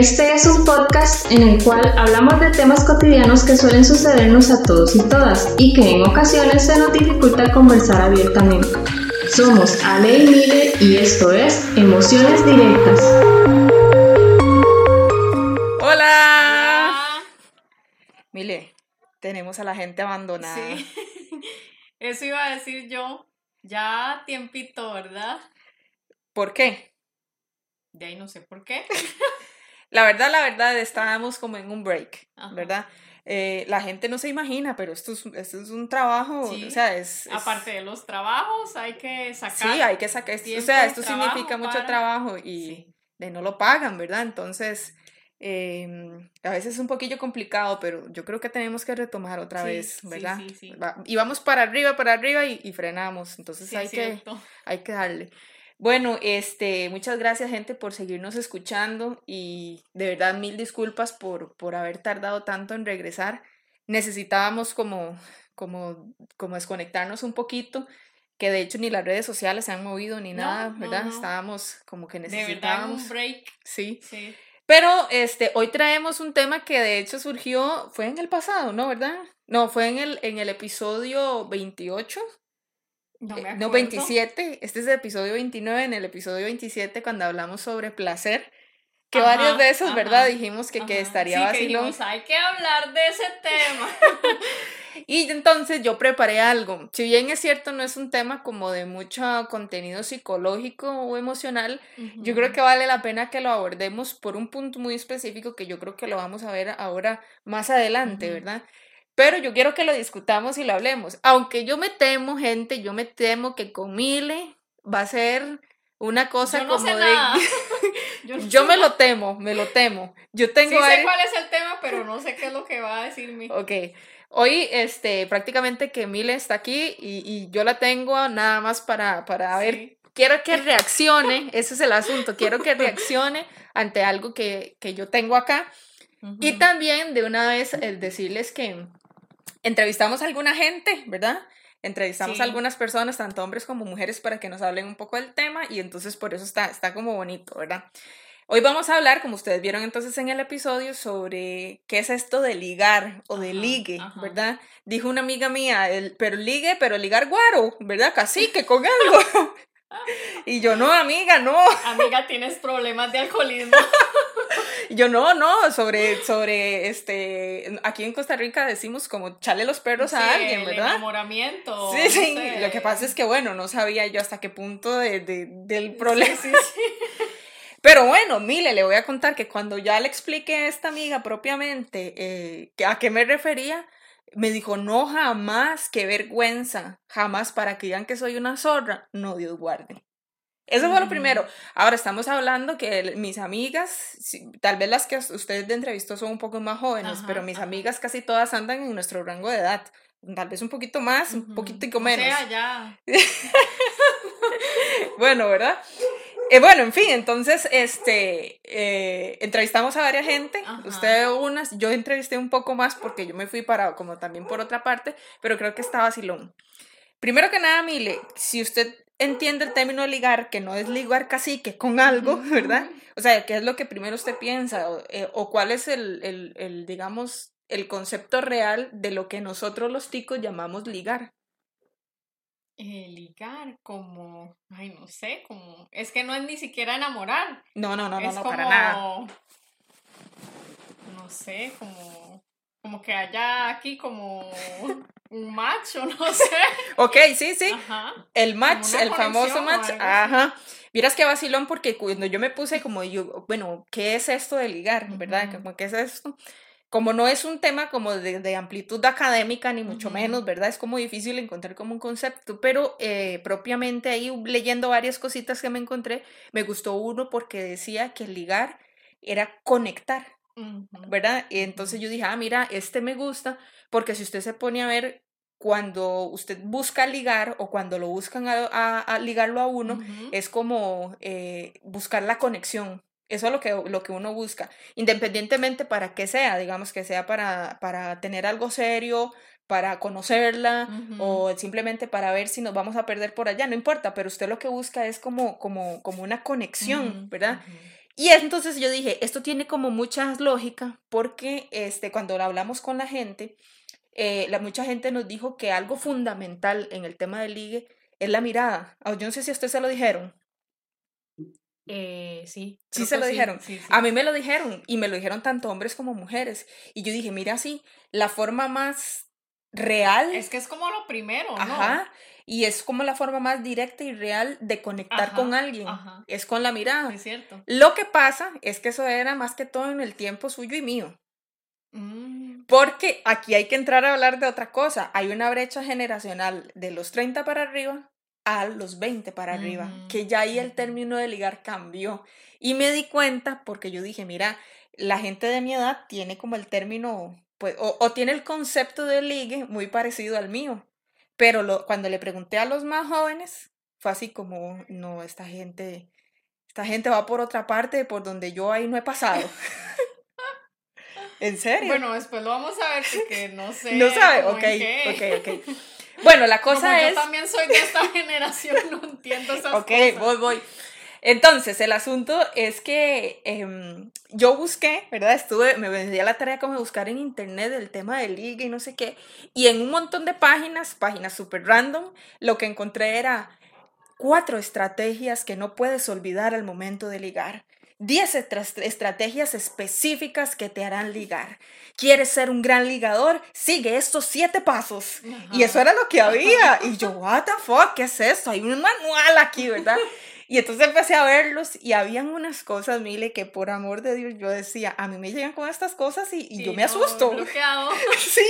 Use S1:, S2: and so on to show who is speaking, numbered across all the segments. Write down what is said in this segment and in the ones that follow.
S1: Este es un podcast en el cual hablamos de temas cotidianos que suelen sucedernos a todos y todas y que en ocasiones se nos dificulta conversar abiertamente. Somos Ale y Mile y esto es Emociones Directas.
S2: ¡Hola! Mile, tenemos a la gente abandonada.
S3: Sí, eso iba a decir yo. Ya tiempito, ¿verdad?
S2: ¿Por qué?
S3: De ahí no sé por qué.
S2: La verdad, la verdad, estábamos como en un break,
S3: Ajá.
S2: ¿verdad? Eh, la gente no se imagina, pero esto es, esto es un trabajo,
S3: Sí.
S2: o sea, es... es-
S3: Aparte de los trabajos, hay que sacar.
S2: Sí, hay que sacar, esto- o sea, esto significa mucho
S3: para-
S2: trabajo y
S3: Sí.
S2: de no lo pagan, ¿verdad? Entonces, em, a veces es un poquillo complicado, pero yo creo que tenemos que retomar otra
S3: Sí,
S2: vez, ¿verdad?
S3: sí, sí.
S2: Va- y vamos para arriba, para arriba y, y frenamos, entonces hay que... Hay que darle. Bueno, este, muchas gracias gente por seguirnos escuchando y de verdad mil disculpas por, por haber tardado tanto en regresar. Necesitábamos como, como, como desconectarnos un poquito, que de hecho ni las redes sociales se han movido ni
S3: No,
S2: nada, ¿verdad?
S3: no.
S2: Estábamos como que
S3: De verdad,
S2: necesitábamos.
S3: un break.
S2: Sí.
S3: Sí.
S2: Pero este, hoy traemos un tema que de hecho surgió, fue en el pasado, ¿no? ¿Verdad? No, fue en el, en el episodio 28.
S3: No
S2: Eh,
S3: me
S2: No,
S3: acuerdo.
S2: 27. Este es el episodio 29. En el episodio 27, cuando hablamos sobre placer, que
S3: Ajá,
S2: varias veces, ¿verdad?
S3: ajá,
S2: Dijimos que, que estaría
S3: sí, que dijimos, hay que hablar de ese tema.
S2: Y entonces yo preparé algo. Si bien es cierto, no es un tema como de mucho contenido psicológico o emocional, yo creo que vale la pena que lo abordemos por un punto muy específico que yo creo que lo vamos a ver ahora más adelante. ¿verdad? Pero yo quiero que lo discutamos y lo hablemos. Aunque yo me temo, gente, yo me temo que con Mile va a ser una cosa
S3: yo no
S2: como
S3: sé
S2: de...
S3: nada. yo no
S2: Yo
S3: sé
S2: me
S3: nada.
S2: lo temo, me lo temo. Yo tengo
S3: Sí sé cuál es el tema, pero no sé qué es lo que va a decirme.
S2: Ok. Hoy, este, prácticamente que Mile está aquí y, y yo la tengo nada más para, para ver. Quiero que reaccione, ese es el asunto. Quiero que reaccione ante algo que, que yo tengo acá. Y
S3: Ujú.
S2: también de una vez el decirles que entrevistamos a alguna gente, ¿verdad? Entrevistamos
S3: Sí.
S2: a algunas personas, tanto hombres como mujeres, para que nos hablen un poco del tema y entonces por eso está, está como bonito, ¿verdad? Hoy vamos a hablar, como ustedes vieron entonces en el episodio, sobre qué es esto de ligar o de
S3: Ajá,
S2: ligue,
S3: ajá.
S2: ¿verdad? Dijo una amiga mía, el, pero ligue, pero ligar guaro, ¿verdad? Cacique con algo. y yo, no, amiga, no.
S3: Amiga, tienes problemas de alcoholismo.
S2: Y Yo no, no, sobre, sobre, este, aquí en Costa Rica decimos como chale los perros
S3: Sí,
S2: a alguien,
S3: el
S2: ¿verdad?
S3: enamoramiento.
S2: Sí,
S3: no
S2: sí,
S3: sé.
S2: lo que pasa es que, bueno, no sabía yo hasta qué punto de, de- del problema.
S3: Sí.
S2: Pero bueno, mire, le voy a contar que cuando ya le expliqué a esta amiga propiamente eh, a qué me refería, me dijo, no, jamás, qué vergüenza, jamás para que digan que soy una zorra, no, Dios guarde. Eso fue lo
S3: Ujú.
S2: primero. Ahora estamos hablando que mis amigas, tal vez las que us- ustedes de entrevistó son un poco más jóvenes,
S3: Ajá,
S2: pero mis
S3: ajá.
S2: amigas casi todas andan en nuestro rango de edad. Tal vez un poquito más, un
S3: Ujú.
S2: poquitico
S3: O
S2: menos.
S3: sea, ya.
S2: Bueno, ¿verdad? Eh, bueno, en fin, entonces, este, eh, entrevistamos a varias gente,
S3: Ajá.
S2: usted unas, yo entrevisté un poco más porque yo me fui para, como también por otra parte, pero creo que está vacilón. Primero que nada, Mile, si usted entiende el término ligar, que no es ligar cacique con algo. ¿verdad? O sea, ¿qué es lo que primero usted piensa? O, eh, o cuál es el, el, el, digamos, el concepto real de lo que nosotros los ticos llamamos ligar.
S3: Eh, ligar como, ay, no sé, como, es que no es ni siquiera enamorar.
S2: No, no, no, no,
S3: es
S2: no,
S3: como,
S2: para nada.
S3: no sé, como, como que haya aquí como un macho, no sé.
S2: Ok, sí, sí.
S3: Ajá.
S2: El match, el famoso
S3: o
S2: match, ajá. Vieras qué vacilón porque cuando yo me puse como yo, bueno, ¿qué es esto de ligar? ¿Verdad? Como, ¿qué es esto? Como no es un tema como de, de amplitud académica, ni mucho menos, ¿verdad? Es como difícil encontrar como un concepto, pero eh, propiamente ahí leyendo varias cositas que me encontré, me gustó uno porque decía que ligar era conectar. ¿verdad? Y entonces yo dije, ah, mira, este me gusta, porque si usted se pone a ver, cuando usted busca ligar o cuando lo buscan a, a- a ligarlo a uno, es como eh, buscar la conexión. Eso es lo que, lo que uno busca, independientemente para qué sea, digamos que sea para, para tener algo serio, para conocerla o simplemente para ver si nos vamos a perder por allá, no importa, pero usted lo que busca es como, como, como una conexión, ¿verdad? Y entonces yo dije, esto tiene como mucha lógica porque este, cuando hablamos con la gente, eh, la, mucha gente nos dijo que algo fundamental en el tema del ligue es la mirada. Ah, yo no sé si a usted se lo dijeron.
S3: Eh, sí.
S2: Sí se lo dijeron. A mí me lo dijeron y me lo dijeron tanto hombres como mujeres. Y yo dije, mira, sí, la forma más real.
S3: Es que es como lo primero, ¿no?
S2: Ajá. Y es como la forma más directa y real de conectar con alguien. Es con la mirada.
S3: Es cierto.
S2: Lo que pasa es que eso era más que todo en el tiempo suyo y mío.
S3: Mm.
S2: Porque aquí hay que entrar a hablar de otra cosa. Hay una brecha generacional de los 30 para arriba a los 20 para arriba, que ya ahí el término de ligar cambió. Y me di cuenta porque yo dije, mira, la gente de mi edad tiene como el término, pues, o, tiene el concepto de ligue muy parecido al mío. Pero lo, cuando le pregunté a los más jóvenes, fue así como, no, esta gente, esta gente va por otra parte, por donde yo ahí no he pasado. ¿En serio?
S3: Bueno, después lo vamos a ver porque no sé.
S2: No sabe, ok, ok, ok. Bueno, la cosa es.
S3: Yo también soy de esta generación, no entiendo esas cosas.
S2: Ok, voy, voy. Entonces, el asunto es que em, yo busqué, ¿verdad? Estuve, me vendí a la tarea como buscar en internet el tema de liga y no sé qué. Y en un montón de páginas, páginas súper random, lo que encontré era cuatro estrategias que no puedes olvidar al momento de ligar. 10 estrategias específicas que te harán ligar. ¿Quieres ser un gran ligador? Sigue estos siete pasos. Y eso era lo que había. Y yo, what the fuck, ¿qué es esto? Hay un manual aquí, ¿verdad? Y entonces empecé a verlos y habían unas cosas, Mile, que por amor de Dios yo decía, a mí me llegan con estas cosas y, yo me asusto.
S3: El bloqueado.
S2: sí,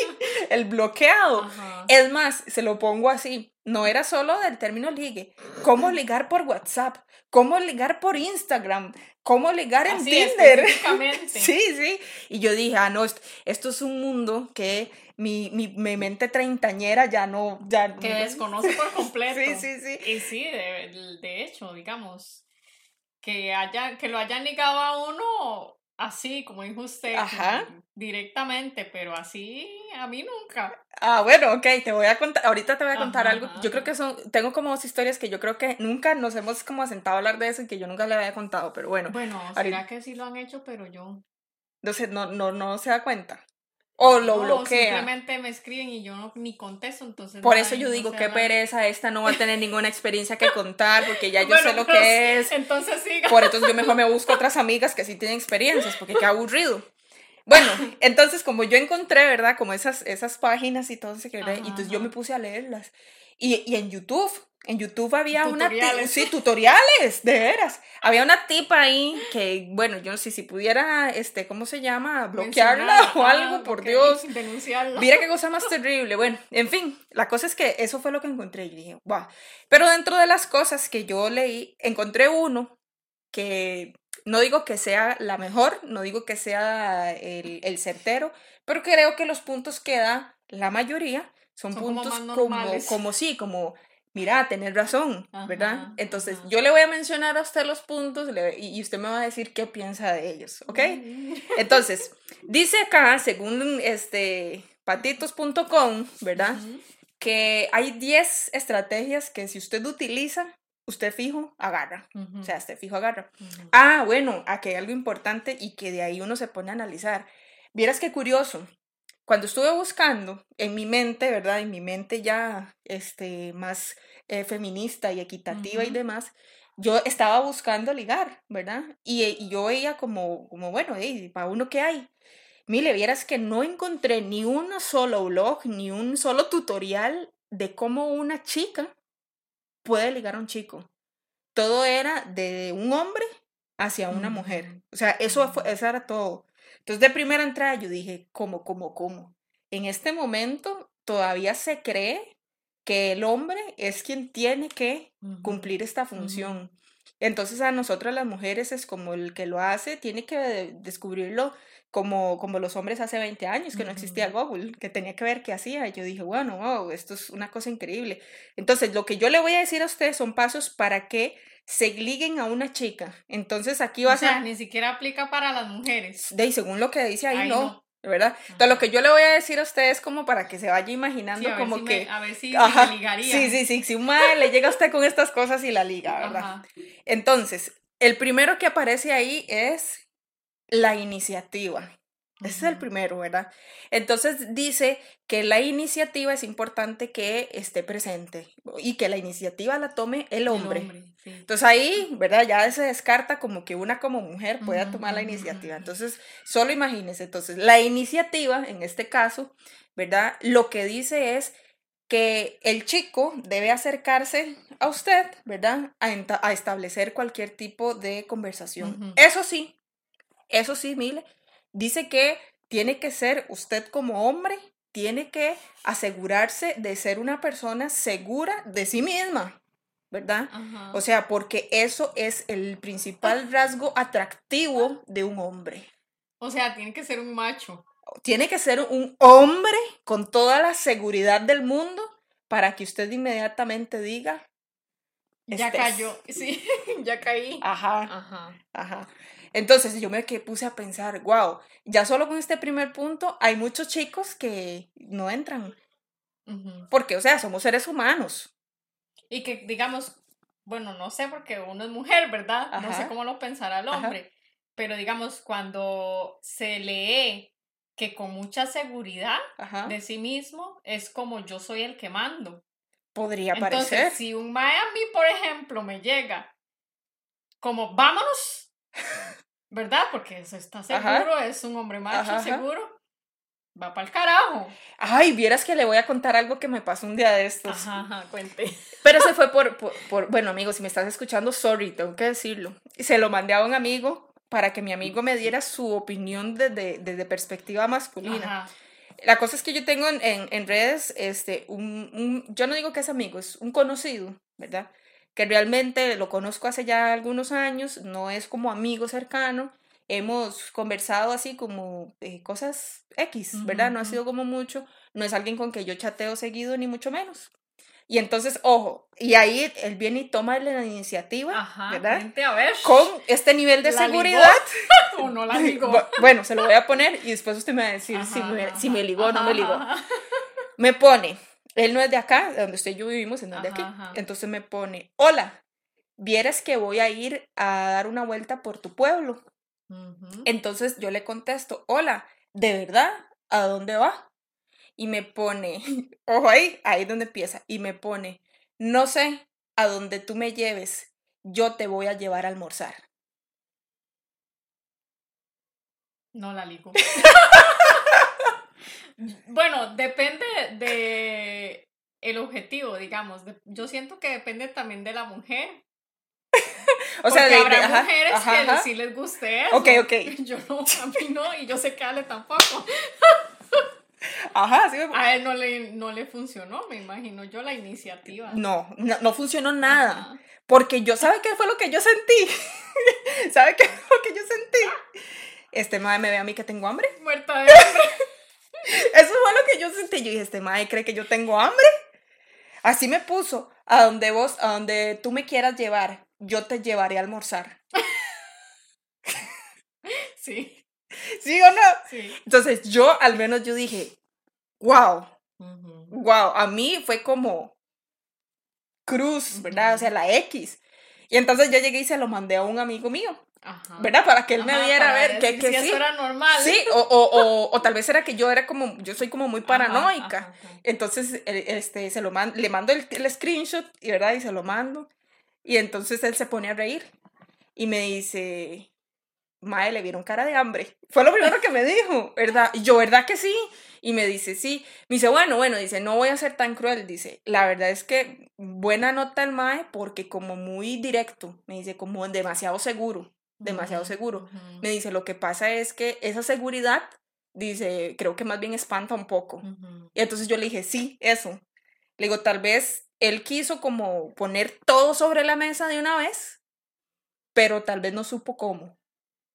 S2: el bloqueado. Es más, se lo pongo así, no era solo del término ligue, cómo ligar por WhatsApp, cómo ligar por Instagram, cómo ligar en Tinder. sí, sí. Y yo dije, ah, no, esto es un mundo que mi, mi, mi, mente treintañera ya no... Ya,
S3: que desconoce por completo.
S2: sí, sí, sí.
S3: Y sí, de, de, hecho, digamos, que, haya, que lo hayan ligado a uno así, como dijo usted, directamente, pero así a mí nunca.
S2: Ah, bueno, ok, te voy a contar, ahorita te voy a contar algo. Yo creo que son, tengo como dos historias que yo creo que nunca nos hemos como sentado a hablar de eso y que yo nunca le había contado, pero bueno.
S3: Bueno, será que sí lo han hecho, pero yo.
S2: Entonces, no, no, no se da cuenta. O lo no, bloquea.
S3: Simplemente me escriben y yo no, ni contesto, entonces.
S2: Por eso yo digo, qué pereza, esta no va a tener ninguna experiencia que contar, porque ya yo sé lo que es.
S3: Entonces siga.
S2: Por eso yo mejor me busco otras amigas que sí tienen experiencias, porque qué aburrido. Bueno, entonces como yo encontré, ¿verdad? Como esas, esas páginas y todo eso, y entonces yo me puse a leerlas. Y, y en YouTube, en YouTube había una sí, tutoriales, de veras. Había una tipa ahí que, bueno, yo no sé si pudiera, este, ¿cómo se llama? Bloquearla o algo, por Dios.
S3: Denunciarla.
S2: Mira qué cosa más terrible. Bueno, en fin, la cosa es que eso fue lo que encontré y dije, wow. Pero dentro de las cosas que yo leí, encontré uno que no digo que sea la mejor, no digo que sea el, el certero, pero creo que los puntos que da la mayoría son, puntos como, como, sí, como mira, tener razón, ¿verdad? Entonces, yo le voy a mencionar a usted los puntos y, usted me va a decir qué piensa de ellos, ¿ok? Mm. Entonces, dice acá, según este patitos.com, ¿verdad? Que hay 10 estrategias que si usted utiliza, usted fijo agarra. O sea, usted fijo agarra. Ah, bueno, aquí hay algo importante y que de ahí uno se pone a analizar. Vieras qué curioso cuando estuve buscando en mi mente, ¿verdad? En mi mente ya este, más eh, feminista y equitativa y demás, yo estaba buscando ligar, ¿verdad? Y, yo veía como, como bueno, ¿para uno qué hay? Mire, vieras que no encontré ni un solo blog, ni un solo tutorial de cómo una chica puede ligar a un chico. Todo era de un hombre hacia una mujer. O sea, eso, fue, eso era todo. Entonces, de primera entrada yo dije, ¿cómo, cómo, cómo? En este momento todavía se cree que el hombre es quien tiene que cumplir esta función. Entonces a nosotras las mujeres es como el que lo hace, tiene que descubrirlo como, como los hombres hace 20 años, que no existía Google, que tenía que ver qué hacía. Y yo dije, bueno, wow, esto es una cosa increíble. Entonces, lo que yo le voy a decir a ustedes son pasos para que se liguen a una chica. Entonces aquí va
S3: a
S2: ser...
S3: ni siquiera aplica para las mujeres.
S2: De según lo que dice ahí, no. ¿Verdad? Entonces lo que yo le voy a decir a ustedes como para que se vaya imaginando como que...
S3: a ver si me ligaría.
S2: Sí, sí, sí. Si un madre le llega a usted con estas cosas y la liga, ¿verdad? Entonces, El primero que aparece ahí es la iniciativa. Ese es el primero, ¿verdad? Entonces dice que la iniciativa es importante que esté presente y que la iniciativa la tome el hombre. Entonces ahí, ¿verdad? Ya se descarta como que una como mujer pueda tomar la iniciativa. Entonces, solo imagínense. Entonces, la iniciativa, en este caso, ¿verdad? Lo que dice es que el chico debe acercarse a usted, ¿verdad? A, establecer cualquier tipo de conversación. Eso sí, eso sí, Mile, dice que tiene que ser usted como hombre, tiene que asegurarse de ser una persona segura de sí misma, ¿verdad? O sea, porque eso es el principal rasgo atractivo de un hombre.
S3: O sea, tiene que ser un macho
S2: tiene que ser un hombre con toda la seguridad del mundo para que usted inmediatamente diga.
S3: Ya cayó, sí, ya caí.
S2: Ajá, ajá, ajá. Entonces yo me puse a pensar, wow, ya solo con este primer punto hay muchos chicos que no entran. Porque, o sea, somos seres humanos.
S3: Y que, digamos, bueno, no sé porque uno es mujer, ¿verdad? No sé cómo lo pensará el hombre. Pero digamos, cuando se lee que con mucha seguridad de sí mismo es como yo soy el que mando.
S2: Podría parecer.
S3: Entonces, si un Miami, por ejemplo, me llega como vámonos, ¿verdad? Porque eso está seguro, es un hombre macho seguro. Va para el carajo.
S2: Ay, vieras que le voy a contar algo que me pasó un día de estos.
S3: Ajá, cuente.
S2: Pero se fue por, por, por, bueno, amigo, si me estás escuchando, sorry, tengo que decirlo. Y se lo mandé a un amigo para que mi amigo me diera su opinión desde, desde perspectiva masculina. La cosa es que yo tengo en, en, redes, este, un, un, yo no digo que es amigo, es un conocido, ¿verdad? Que realmente lo conozco hace ya algunos años, no es como amigo cercano, hemos conversado así como de cosas X, ¿verdad? No ha sido como mucho, no es alguien con que yo chateo seguido, ni mucho menos. Y entonces, ojo, y ahí él viene y toma la iniciativa, ¿verdad?
S3: A ver.
S2: Con este nivel de seguridad.
S3: o no la ligó.
S2: Bueno, se lo voy a poner y después usted me va a decir si, me, si, me, ligó o no me ligó. Me pone, él no es de acá, de donde usted y yo vivimos, en donde aquí. Entonces me pone, hola, vieras que voy a ir a dar una vuelta por tu pueblo. Entonces yo le contesto, hola, ¿de verdad? ¿A dónde va? y me pone, ojo ahí, ahí donde empieza, y me pone, no sé a dónde tú me lleves, yo te voy a llevar a almorzar.
S3: No la ligo. bueno, depende de el objetivo, digamos. Yo siento que depende también de la mujer. o sea, de, habrá mujeres que sí les guste eso.
S2: Ok, ok.
S3: Yo no, a mí no, y yo sé que a Ale tampoco.
S2: Ajá, sí.
S3: A él no le, no le funcionó, me imagino yo, la iniciativa.
S2: No, no, funcionó nada. Porque yo, ¿sabe qué fue lo que yo sentí? ¿Sabe qué fue lo que yo sentí? Este madre me ve a mí que tengo hambre.
S3: Muerta de hambre.
S2: Eso fue lo que yo sentí. Yo dije, este madre cree que yo tengo hambre. Así me puso. A donde vos, a donde tú me quieras llevar, yo te llevaré a almorzar.
S3: Sí.
S2: ¿Sí o no? Sí. Entonces yo al menos yo dije, wow, wow, a mí fue como cruz, ¿verdad? O sea, la X. Y entonces yo llegué y se lo mandé a un amigo mío. ¿Verdad? Para que él me viera a ver que, que
S3: sí. Eso era normal.
S2: Sí, o, o, o, tal vez era que yo era como, yo soy como muy paranoica. Entonces, este, se lo le mando el, el, screenshot, y ¿verdad? Y se lo mando. Y entonces él se pone a reír. Y me dice, Mae, le vieron cara de hambre. Fue lo primero que me dijo, ¿verdad? Y yo, ¿verdad que sí? Y me dice, sí. Me dice, bueno, bueno, dice, no voy a ser tan cruel. Dice, la verdad es que buena nota el Mae porque como muy directo, me dice, como demasiado seguro, demasiado seguro. Me dice, lo que pasa es que esa seguridad, dice, creo que más bien espanta un poco. Y entonces yo le dije, sí, eso. Le digo, tal vez él quiso como poner todo sobre la mesa de una vez, pero tal vez no supo cómo.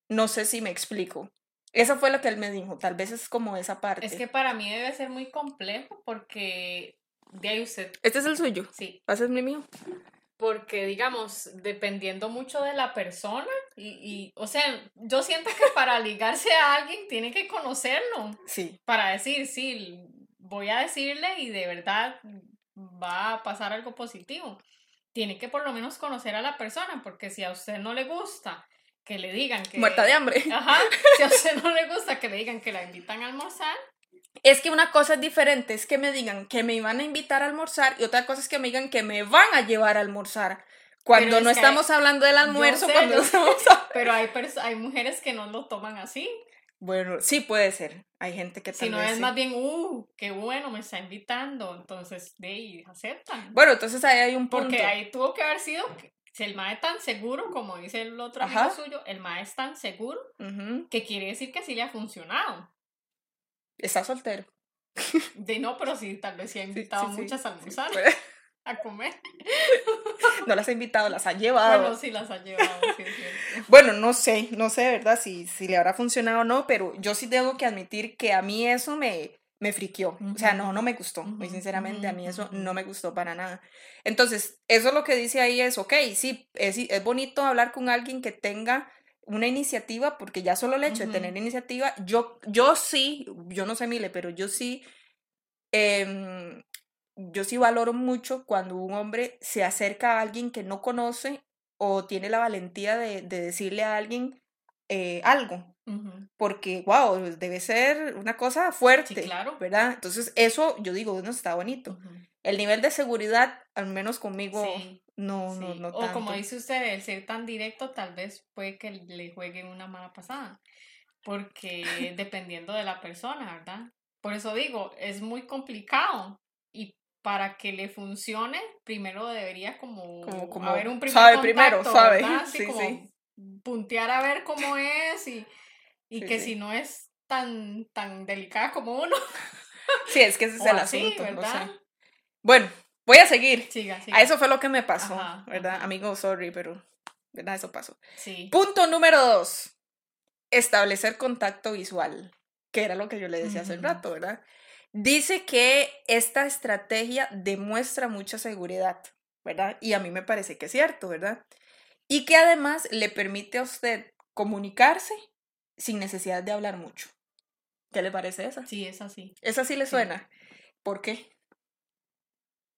S2: No sé si me explico. Eso fue lo que él me dijo, tal vez es como esa parte.
S3: Es que para mí debe ser muy complejo porque de ahí usted...
S2: ¿Este es el suyo?
S3: Sí.
S2: ¿Vas a mi mío?
S3: Porque, digamos, dependiendo mucho de la persona, y, y, o sea, yo siento que para ligarse a alguien tiene que conocerlo.
S2: Sí.
S3: Para decir, sí, voy a decirle y de verdad va a pasar algo positivo. tiene que por lo menos conocer a la persona, porque si a usted no le gusta que le digan que...
S2: Muerta de hambre.
S3: Ajá, si a usted no le gusta que le digan que la invitan a almorzar.
S2: Es que una cosa es diferente, es que me digan que me iban a invitar a almorzar y otra cosa es que me digan que me van a llevar a almorzar. Cuando no estamos hablando del almuerzo, cuando estamos...
S3: Pero hay, hay mujeres que no lo toman así.
S2: Bueno, sí puede ser. Hay gente que
S3: Si no es más bien, uh, qué bueno, me está invitando. Entonces, de ahí aceptan.
S2: Bueno, entonces ahí hay un punto.
S3: Porque ahí tuvo que haber sido, si el mae es tan seguro, como dice el otro amigo suyo, el mae es tan seguro, que quiere decir que sí le ha funcionado.
S2: Está soltero.
S3: De no, pero sí, tal vez sí ha invitado muchas a almorzar a comer.
S2: No las ha invitado, las ha llevado.
S3: Bueno, sí las ha llevado,
S2: Bueno, no sé, no sé, ¿verdad? Si, si le habrá funcionado o no, pero yo sí tengo que admitir que a mí eso me, me friqueó. O sea, no, no me gustó. Muy sinceramente, a mí eso no me gustó para nada. Entonces, eso lo que dice ahí es, ok, sí, es, es bonito hablar con alguien que tenga una iniciativa, porque ya solo el hecho de tener iniciativa, yo, yo sí, yo no sé Mile, pero yo sí eh, yo sí valoro mucho cuando un hombre se acerca a alguien que no conoce o tiene la valentía de, decirle a alguien eh, algo. Porque, wow, debe ser una cosa fuerte, claro. ¿verdad? Entonces, eso yo digo, no está bonito. El nivel de seguridad, al menos conmigo, no, no, no,
S3: O como dice usted, el ser tan directo tal vez puede que le juegue una mala pasada. Porque dependiendo de la persona, ¿verdad? Por eso digo, es muy complicado para que le funcione, primero debería como, como, haber un primer sabe primero, sabe. Así como puntear a ver cómo es y, y que si no es tan, tan delicada como uno.
S2: Sí, es que ese es el asunto. ¿verdad? Bueno, voy a seguir. Siga, A eso fue lo que me pasó, ¿verdad? Amigo, sorry, pero ¿verdad? Eso pasó. Sí. Punto número dos. Establecer contacto visual, que era lo que yo le decía hace un rato, ¿verdad? Dice que esta estrategia demuestra mucha seguridad, ¿verdad? Y a mí me parece que es cierto, ¿verdad? Y que además le permite a usted comunicarse sin necesidad de hablar mucho. ¿Qué le parece esa?
S3: Sí, es así.
S2: ¿Esa sí le suena? ¿Por qué?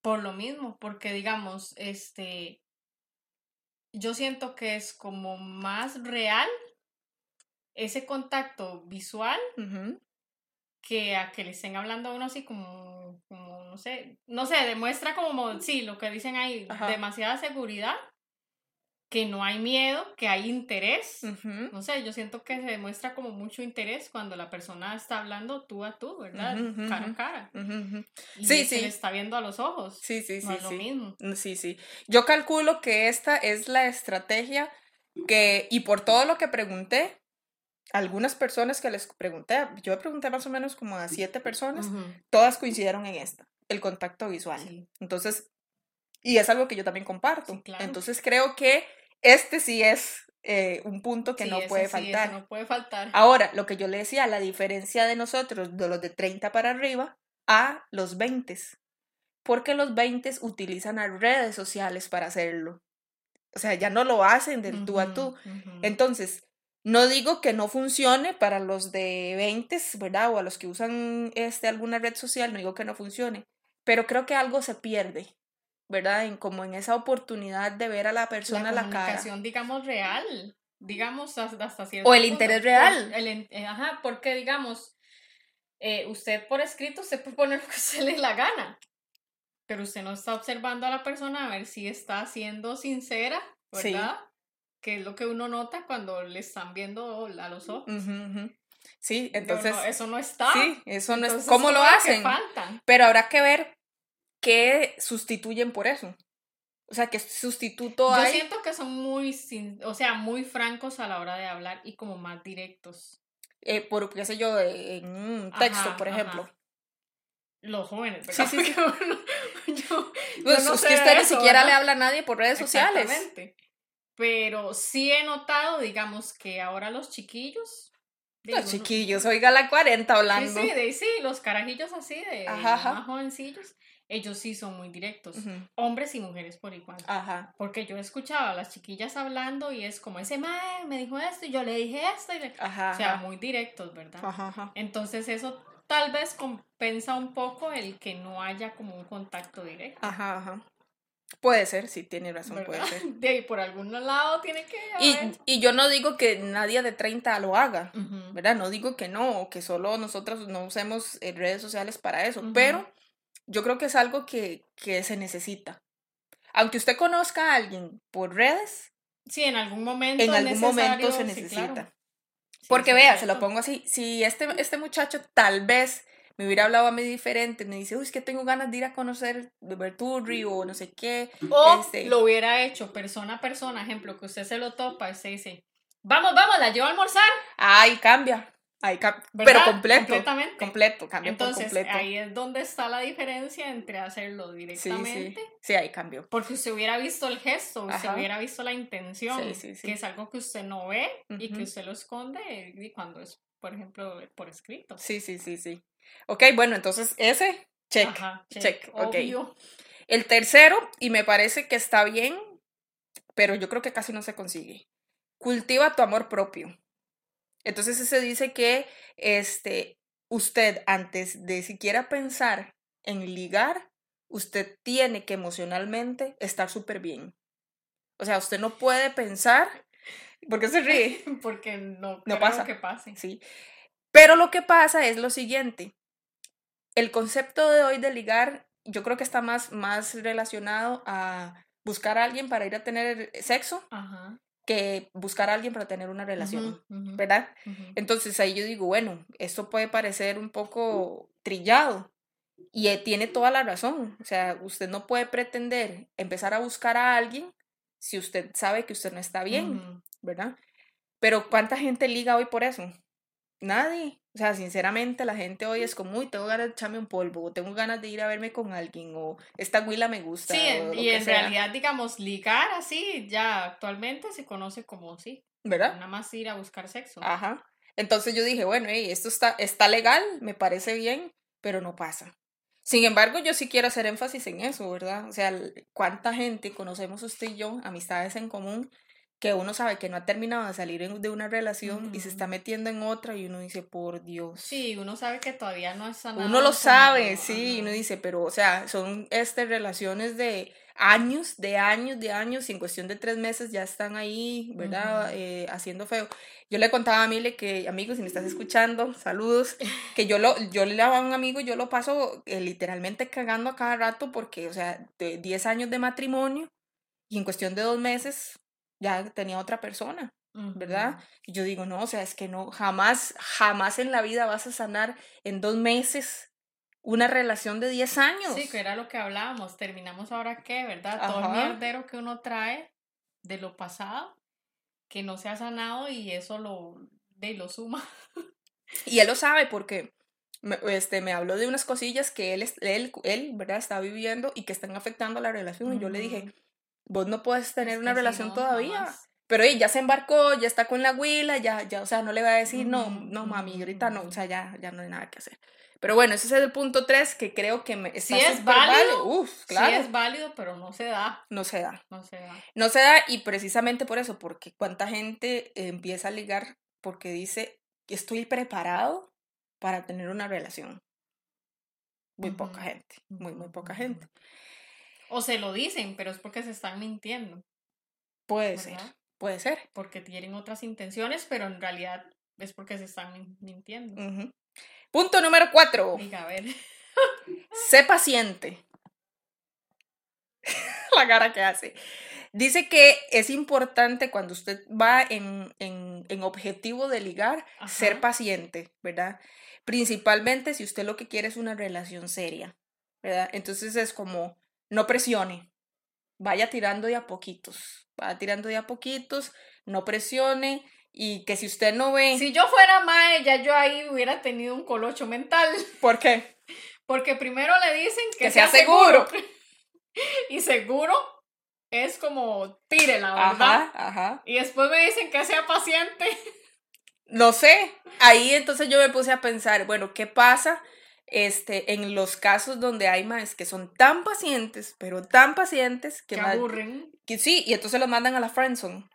S3: Por lo mismo, porque digamos, este, yo siento que es como más real ese contacto visual que a que le estén hablando a uno así como, como no sé, no sé, demuestra como, sí, lo que dicen ahí, demasiada seguridad, que no hay miedo, que hay interés. No sé, yo siento que se demuestra como mucho interés cuando la persona está hablando tú a tú, ¿verdad? cara a cara. Y sí, sí. le está viendo a los ojos.
S2: Sí, sí,
S3: sí.
S2: es
S3: lo mismo.
S2: Mm, sí, sí. Yo calculo que esta es la estrategia que, y por todo lo que pregunté, algunas personas que les pregunté, yo pregunté más o menos como a siete personas, todas coincidieron en esta, el contacto visual. Entonces, y es algo que yo también comparto. Entonces creo que este sí es eh, un punto que no puede faltar.
S3: no puede faltar.
S2: Ahora, lo que yo le decía, la diferencia de nosotros, de los de 30 para arriba, a los 20. Porque los 20 utilizan las redes sociales para hacerlo. O sea, ya no lo hacen del tú a tú. Entonces, no digo que no funcione para los de 20, ¿verdad? O a los que usan este, alguna red social, no digo que no funcione, pero creo que algo se pierde, ¿verdad? En, como en esa oportunidad de ver a la persona la a la cara.
S3: comunicación, digamos, real, digamos, hasta cierto
S2: O el interés real.
S3: el, eh, ajá, porque, digamos, eh, usted por escrito se puede poner lo que se le la gana, pero usted no está observando a la persona a ver si está siendo sincera, ¿verdad? que es lo que uno nota cuando le están viendo a los ojos.
S2: Sí, entonces...
S3: eso no está.
S2: Sí, eso no es... ¿Cómo lo hacen? Pero habrá que ver qué sustituyen por eso. O sea, qué sustituto
S3: hay. Yo siento que son muy, o sea, muy francos a la hora de hablar y como más directos.
S2: Eh, por, qué sé yo, en un texto, por ejemplo.
S3: Los jóvenes, ¿verdad? Sí, sí,
S2: yo, pues, no es que usted ni siquiera le habla a nadie por redes sociales. Exactamente.
S3: Pero sí he notado, digamos, que ahora los chiquillos.
S2: los chiquillos, oiga la 40 hablando.
S3: Sí, sí, sí, los carajillos así, de, más jovencillos, ellos sí son muy directos. Hombres y mujeres por igual. Ajá. Porque yo he escuchado a las chiquillas hablando y es como ese mae me dijo esto y yo le dije esto. Y Ajá, o sea, muy directos, ¿verdad? Ajá, Entonces eso tal vez compensa un poco el que no haya como un contacto directo.
S2: Ajá, ajá. Puede ser, sí, tiene razón, puede ser.
S3: De ahí por algún lado tiene que
S2: y, y, yo no digo que nadie de 30 lo haga, ¿verdad? No digo que no, o que solo nosotros no usemos eh, redes sociales para eso, pero yo creo que es algo que, que se necesita. Aunque usted conozca a alguien por redes,
S3: Sí, en algún momento.
S2: En algún momento se necesita. Porque vea, se lo pongo así, si este, este muchacho tal vez me hubiera hablado a mí diferente, me dice, uy, es que tengo ganas de ir a conocer Berturri o no sé qué.
S3: O este lo hubiera hecho persona a persona, ejemplo, que usted se lo topa se dice, vamos, vamos, la llevo a almorzar.
S2: Ay, cambia. Ahí pero completo. Completamente. Completo, cambio
S3: Entonces, ahí es donde está la diferencia entre hacerlo directamente.
S2: Sí, sí. ahí cambió.
S3: Porque usted hubiera visto el gesto, usted hubiera visto la intención, que es algo que usted no ve y que usted lo esconde y cuando es, por ejemplo, por escrito.
S2: Sí, sí, sí, sí. Ok, bueno, entonces ese, check. check, El tercero, y me parece que está bien, pero yo creo que casi no se consigue. Cultiva tu amor propio. Entonces se dice que este, usted antes de siquiera pensar en ligar, usted tiene que emocionalmente estar súper bien. O sea, usted no puede pensar, ¿por qué se ríe?
S3: Porque no, no pasa que pase.
S2: Sí. Pero lo que pasa es lo siguiente. El concepto de hoy de ligar, yo creo que está más, más relacionado a buscar a alguien para ir a tener sexo Ajá que buscar a alguien para tener una relación, ¿verdad? Entonces ahí yo digo, bueno, esto puede parecer un poco trillado y eh, tiene toda la razón. O sea, usted no puede pretender empezar a buscar a alguien si usted sabe que usted no está bien, ¿verdad? Pero ¿cuánta gente liga hoy por eso? Nadie. O sea, sinceramente, la gente hoy es como, uy, tengo ganas de echarme un polvo, o tengo ganas de ir a verme con alguien, o esta huila me gusta.
S3: Sí, y en realidad, digamos, ligar así, ya actualmente se conoce como sí.
S2: ¿Verdad?
S3: Nada más ir a buscar sexo.
S2: Ajá. Entonces yo dije, bueno, esto está, está legal, me parece bien, pero no pasa. Sin embargo, yo sí quiero hacer énfasis en eso, ¿verdad? O sea, ¿cuánta gente conocemos usted y yo, amistades en común, que uno sabe que no ha terminado de salir de una relación y se está metiendo en otra y uno dice, por Dios.
S3: Sí, uno sabe que todavía no es sanado.
S2: Uno lo sabe, sí, y uno dice, pero o sea, son este, relaciones de años, de años, de años y en cuestión de tres meses ya están ahí, ¿verdad? Eh, haciendo feo. Yo le contaba a Mile que, amigos, si me estás escuchando, saludos, que yo, lo, yo le daba a un amigo, yo lo paso eh, literalmente cagando a cada rato porque, o sea, de 10 años de matrimonio y en cuestión de dos meses ya tenía otra persona, ¿verdad? Y yo digo, no, o sea, es que no, jamás, jamás en la vida vas a sanar en dos meses una relación de 10 años.
S3: Sí, que era lo que hablábamos, terminamos ahora qué, ¿verdad? Todo el mierdero que uno trae de lo pasado, que no se ha sanado y eso lo, de, lo suma.
S2: Y él lo sabe porque me, este, me habló de unas cosillas que él, él, él, ¿verdad? Está viviendo y que están afectando la relación. Y yo le dije, vos no puedes tener una relación todavía. Pero ella ya se embarcó, ya está con la huila, ya, ya, o sea, no le va a decir, no, no, mami, ahorita no, o sea, ya, ya no hay nada que hacer. Pero bueno, ese es el punto 3 que creo que me,
S3: está sí es válido. Uf, claro. Sí es válido, pero no se da.
S2: No se da.
S3: No se da.
S2: No se da y precisamente por eso, porque cuánta gente empieza a ligar porque dice, estoy preparado para tener una relación. Muy poca gente, muy, muy poca gente.
S3: O se lo dicen, pero es porque se están mintiendo.
S2: Puede ser, puede ser.
S3: Porque tienen otras intenciones, pero en realidad es porque se están mintiendo.
S2: Punto número cuatro.
S3: Diga, a ver.
S2: sé paciente. La cara que hace. Dice que es importante cuando usted va en, en, objetivo de ligar, ser paciente, ¿verdad? Principalmente si usted lo que quiere es una relación seria, ¿verdad? Entonces es como, no presione, vaya tirando de a poquitos, vaya tirando de a poquitos, no presione y que si usted no ve...
S3: Si yo fuera Mae, ya yo ahí hubiera tenido un colocho mental.
S2: ¿Por qué?
S3: Porque primero le dicen que,
S2: sea, seguro.
S3: y seguro es como tire la verdad. Ajá, ajá. Y después me dicen que sea paciente.
S2: No sé. Ahí entonces yo me puse a pensar, bueno, ¿qué pasa este, en los casos donde hay más que son tan pacientes, pero tan pacientes que,
S3: que aburren.
S2: Que sí, y entonces los mandan a la friendzone.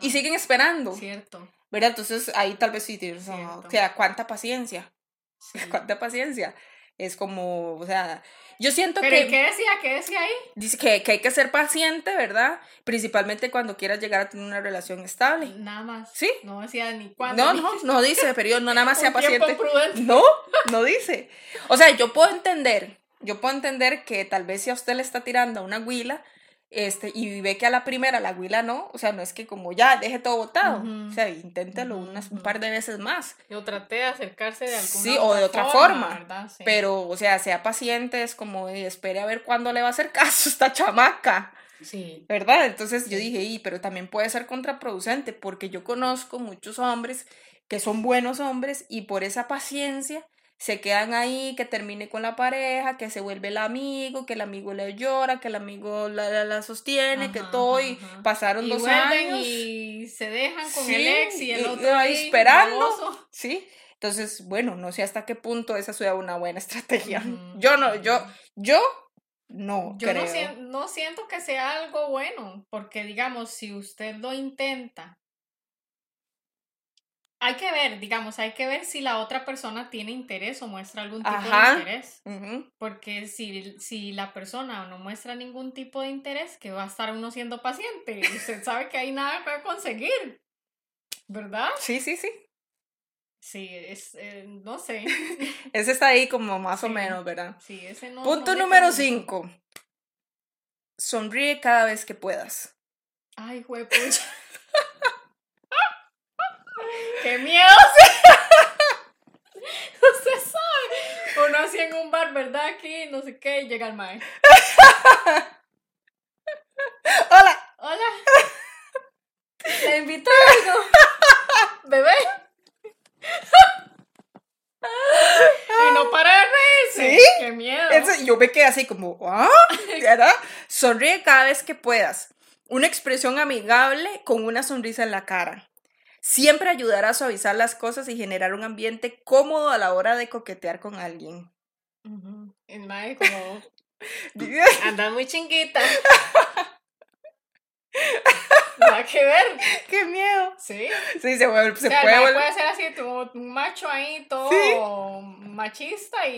S2: Y siguen esperando.
S3: Cierto.
S2: ¿Verdad? Entonces ahí tal vez sí tienes, o sea, ¿cuánta paciencia? ¿Cuánta paciencia? Es como, o sea, yo siento
S3: ¿Pero
S2: que...
S3: ¿qué decía? ¿Qué decía ahí?
S2: Dice que, que, hay que ser paciente, ¿verdad? Principalmente cuando quieras llegar a tener una relación estable.
S3: Nada más.
S2: ¿Sí?
S3: No decía ni cuándo.
S2: No, no, no dice, pero yo no nada más sea paciente.
S3: prudente.
S2: No, no dice. O sea, yo puedo entender, yo puedo entender que tal vez si a usted le está tirando a una huila, este, y ve que a la primera la huila no, o sea, no es que como ya deje todo botado, o sea, inténtelo unas, un par de veces más.
S3: Yo traté de acercarse de alguna
S2: Sí, o de otra forma.
S3: Sí.
S2: Pero, o sea, sea paciente, es como, eh, espere a ver cuándo le va a hacer caso esta chamaca.
S3: Sí.
S2: ¿verdad? Entonces yo dije, y, pero también puede ser contraproducente, porque yo conozco muchos hombres que son buenos hombres y por esa paciencia se quedan ahí, que termine con la pareja, que se vuelve el amigo, que el amigo le llora, que el amigo la, la, la sostiene, que todo, y
S3: ajá.
S2: pasaron
S3: Y
S2: dos años.
S3: y se dejan con
S2: Sí,
S3: el ex y el otro
S2: ahí
S3: ahí
S2: esperando. Sí, entonces, bueno, no sé hasta qué punto esa sea una buena estrategia. Yo no, yo, yo no
S3: Yo
S2: creo.
S3: no, sien- no siento que sea algo bueno, porque digamos, si usted lo intenta, hay que ver, digamos, hay que ver si la otra persona tiene interés o muestra algún tipo
S2: Ajá.
S3: de interés. Porque si, si la persona no muestra ningún tipo de interés, que va a estar uno siendo paciente. Usted sabe que hay nada que conseguir. ¿Verdad?
S2: Sí, sí, sí.
S3: Sí, es, eh, no sé.
S2: Ese está ahí como más o
S3: Sí.
S2: menos, ¿verdad?
S3: Sí, ese no.
S2: Punto
S3: no
S2: número
S3: convence.
S2: 5. Sonríe cada vez que puedas.
S3: Ay, juepucha. ¡Qué miedo! Usted sabe. Uno así en un bar, ¿verdad? Aquí, no sé qué, y llega el mae.
S2: Hola.
S3: Hola. Le invito a algo. Bebé. Y no para de reírse.
S2: ¿Sí?
S3: ¡Qué miedo!
S2: Yo me quedé así como, ¿ah? ¿verdad? Sonríe cada vez que puedas. Una expresión amigable con una sonrisa en la cara. Siempre ayudará a suavizar las cosas y generar un ambiente cómodo a la hora de coquetear con alguien.
S3: El mae como, andas muy chinguita. Nada que ver.
S2: ¡Qué miedo!
S3: Sí.
S2: Sí, se, vuelve- se
S3: o sea,
S2: puede
S3: puede ser así, como un macho ahí, todo machista y,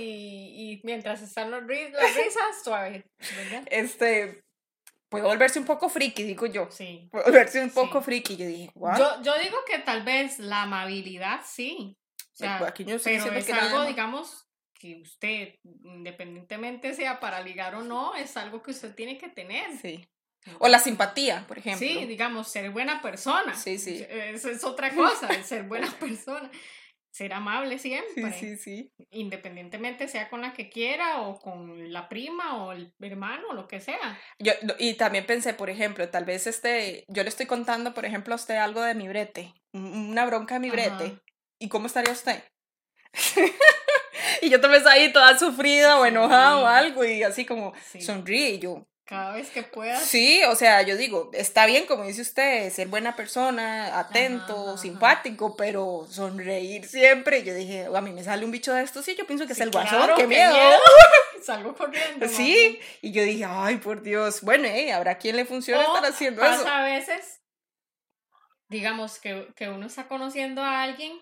S3: y mientras están los las risas, suave. ¿verdad?
S2: Este, puede volverse un poco friki, digo yo.
S3: Sí.
S2: Puede volverse un
S3: Sí.
S2: poco friki. Yo dije, wow.
S3: Yo, yo digo que tal vez la amabilidad sí. O sea,
S2: Aquí yo
S3: pero es algo, digamos, que usted, independientemente sea para ligar o no, es algo que usted tiene que tener.
S2: Sí. O la simpatía, por ejemplo.
S3: Sí, digamos, ser buena persona.
S2: Sí, sí.
S3: Eso es otra cosa, el ser buena persona. Ser amable
S2: sí,
S3: siempre.
S2: sí, sí.
S3: Independientemente sea con la que quiera o con la prima o el hermano o lo que sea.
S2: Yo, y también pensé, por ejemplo, tal vez este, yo le estoy contando, por ejemplo, a usted algo de mi brete, un- una bronca de mi brete.
S3: Ajá.
S2: ¿Y cómo estaría usted? y yo tal vez ahí toda sufrida o
S3: Sí.
S2: enojada o algo y así como
S3: Sí.
S2: sonríe y yo.
S3: Cada vez que puedas.
S2: Sí, o sea, yo digo, está bien como dice usted, ser buena persona, atento,
S3: Ajá, ajá, ajá.
S2: simpático, pero sonreír siempre. Yo dije, a mí me sale un bicho de esto, sí, yo pienso que
S3: Sí,
S2: es el guasón,
S3: claro,
S2: qué,
S3: qué
S2: miedo.
S3: miedo. Salgo corriendo.
S2: Sí, y yo dije, ay, por Dios, bueno, eh, habrá quien le funcione
S3: O
S2: estar haciendo
S3: pasa
S2: eso.
S3: a veces, digamos, que, que uno está conociendo a alguien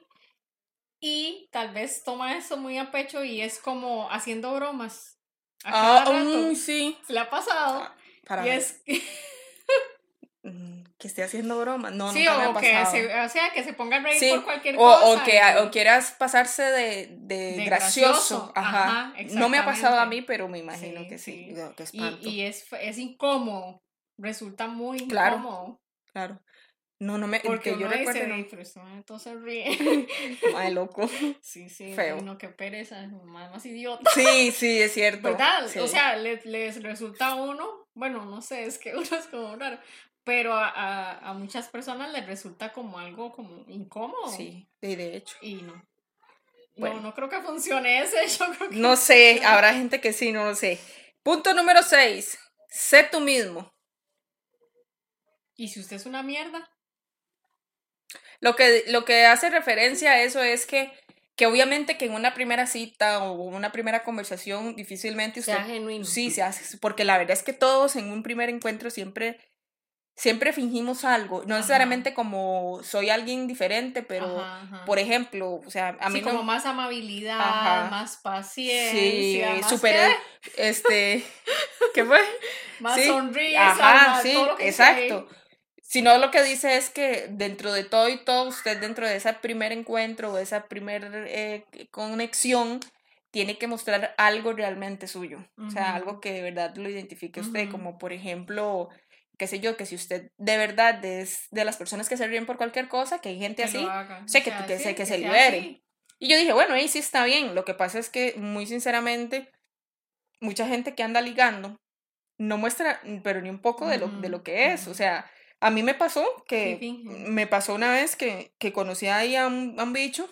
S3: y tal vez toma eso muy a pecho y es como haciendo bromas. A
S2: Ah,
S3: rato.
S2: mm, sí.
S3: Le ha pasado.
S2: Para
S3: y
S2: ver,
S3: es
S2: mm, que esté haciendo broma. No,
S3: sí,
S2: nunca me ha
S3: o que,
S2: pasado.
S3: se, o sea, que se ponga a reír
S2: Sí,
S3: por cualquier
S2: O,
S3: cosa.
S2: o que
S3: y-
S2: o quieras pasarse de, de,
S3: De
S2: gracioso.
S3: gracioso,
S2: Ajá.
S3: ajá,
S2: No me ha pasado a mí, pero me imagino
S3: Sí,
S2: que sí.
S3: sí.
S2: Qué
S3: y, y es, es incómodo. Resulta muy
S2: Claro.
S3: incómodo.
S2: Claro. No, no me.
S3: Porque
S2: que yo recuerdo.
S3: "Ey,
S2: No.
S3: este entonces ríe.
S2: Ay, loco.
S3: Sí, sí,
S2: Feo.
S3: no, qué pereza, más, más idiota.
S2: Sí, sí, es cierto.
S3: ¿Verdad?
S2: Sí.
S3: O sea, le- les resulta a uno, bueno, no sé, es que uno es como raro, pero a, a, a muchas personas les resulta como algo como incómodo.
S2: Sí, sí, de hecho.
S3: Y no.
S2: Bueno.
S3: No, no creo que funcione ese, yo creo que
S2: No sé, habrá gente que sí, no lo sé. Punto número 6. Sé tú mismo.
S3: Y si usted es una mierda,
S2: Lo que, lo que hace referencia a eso es que, que obviamente que en una primera cita o una primera conversación difícilmente usted...
S3: sea genuino.
S2: Sí, se hace, porque la verdad es que todos en un primer encuentro siempre siempre fingimos algo, no necesariamente como soy alguien diferente, pero por ejemplo, o sea,
S3: a mí como más amabilidad, más paciencia, sí, súper
S2: este ¿qué fue?
S3: más sonrisa,
S2: sí, exacto. Sino lo que dice es que dentro de todo y todo, usted dentro de ese primer encuentro o esa primera eh, conexión, tiene que mostrar algo realmente suyo. O sea, algo que de verdad lo identifique usted, como por ejemplo, qué sé yo, que si usted de verdad es de las personas que se ríen por cualquier cosa, que hay gente así, o sea, que, que, que, se libere. Y yo dije, bueno, ahí sí está bien. Lo que pasa es que, muy sinceramente, mucha gente que anda ligando no muestra, pero ni un poco de lo, de lo que es. O sea, a mí me pasó que, me pasó una vez que, que conocí ahí a un, a un bicho,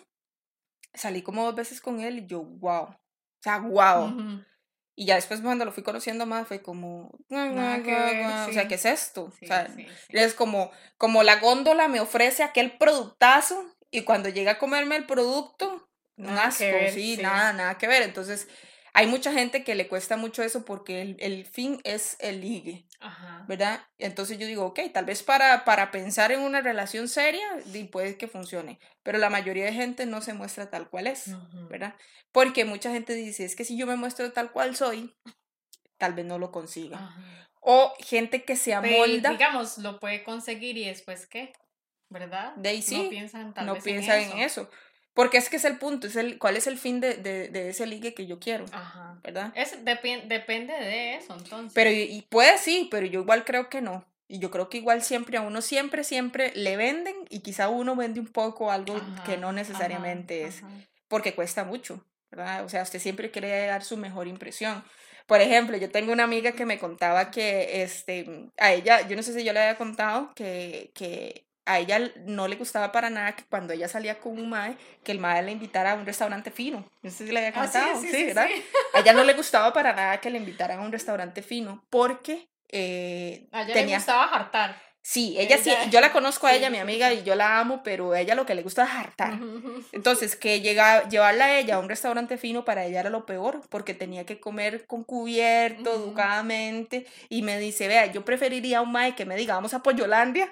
S2: salí como dos veces con él y yo, wow. O sea, wow. Y ya después cuando lo fui conociendo más fue como, o sea, ¿qué es esto? o sea, es como, como la góndola me ofrece aquel productazo y cuando llega a comerme el producto, un asco, sí, nada, nada que ver. Entonces, hay mucha gente que le cuesta mucho eso porque el, el fin es el ligue, ¿verdad? Entonces yo digo, ok, tal vez para, para pensar en una relación seria, puede que funcione, pero la mayoría de gente no se muestra tal cual es, ¿verdad? Porque mucha gente dice, es que si yo me muestro tal cual soy, tal vez no lo consiga. O gente que se amolda.
S3: digamos, lo puede conseguir y después qué, ¿verdad?
S2: De ahí sí, no piensan, tal no piensan en eso. Porque es que es el punto, es el, cuál es el fin de, de, de ese ligue que yo quiero, Ajá. ¿verdad?
S3: Es, depende de eso, entonces.
S2: Pero, y, puede sí, pero yo igual creo que no. Y yo creo que igual siempre a uno, siempre, siempre le venden y quizá uno vende un poco algo que no necesariamente es, porque cuesta mucho, ¿verdad? O sea, usted siempre quiere dar su mejor impresión. Por ejemplo, yo tengo una amiga que me contaba que, este, a ella, yo no sé si yo le había contado que, que a ella no le gustaba para nada que cuando ella salía con un mae, que el mae le invitara a un restaurante fino. No sé si le había ah, contado, sí, ¿verdad? A ella no le gustaba para nada que le invitaran a un restaurante fino porque eh,
S3: a ella le gustaba hartar.
S2: Sí, ella, sí, yo la conozco a ella, mi amiga, y yo la amo, pero a ella lo que le gusta es hartar. Entonces, que llega, llevarla a ella a un restaurante fino para ella era lo peor, porque tenía que comer con cubierto, educadamente, y me dice, vea, yo preferiría a un mae que me diga, vamos a Pollolandia,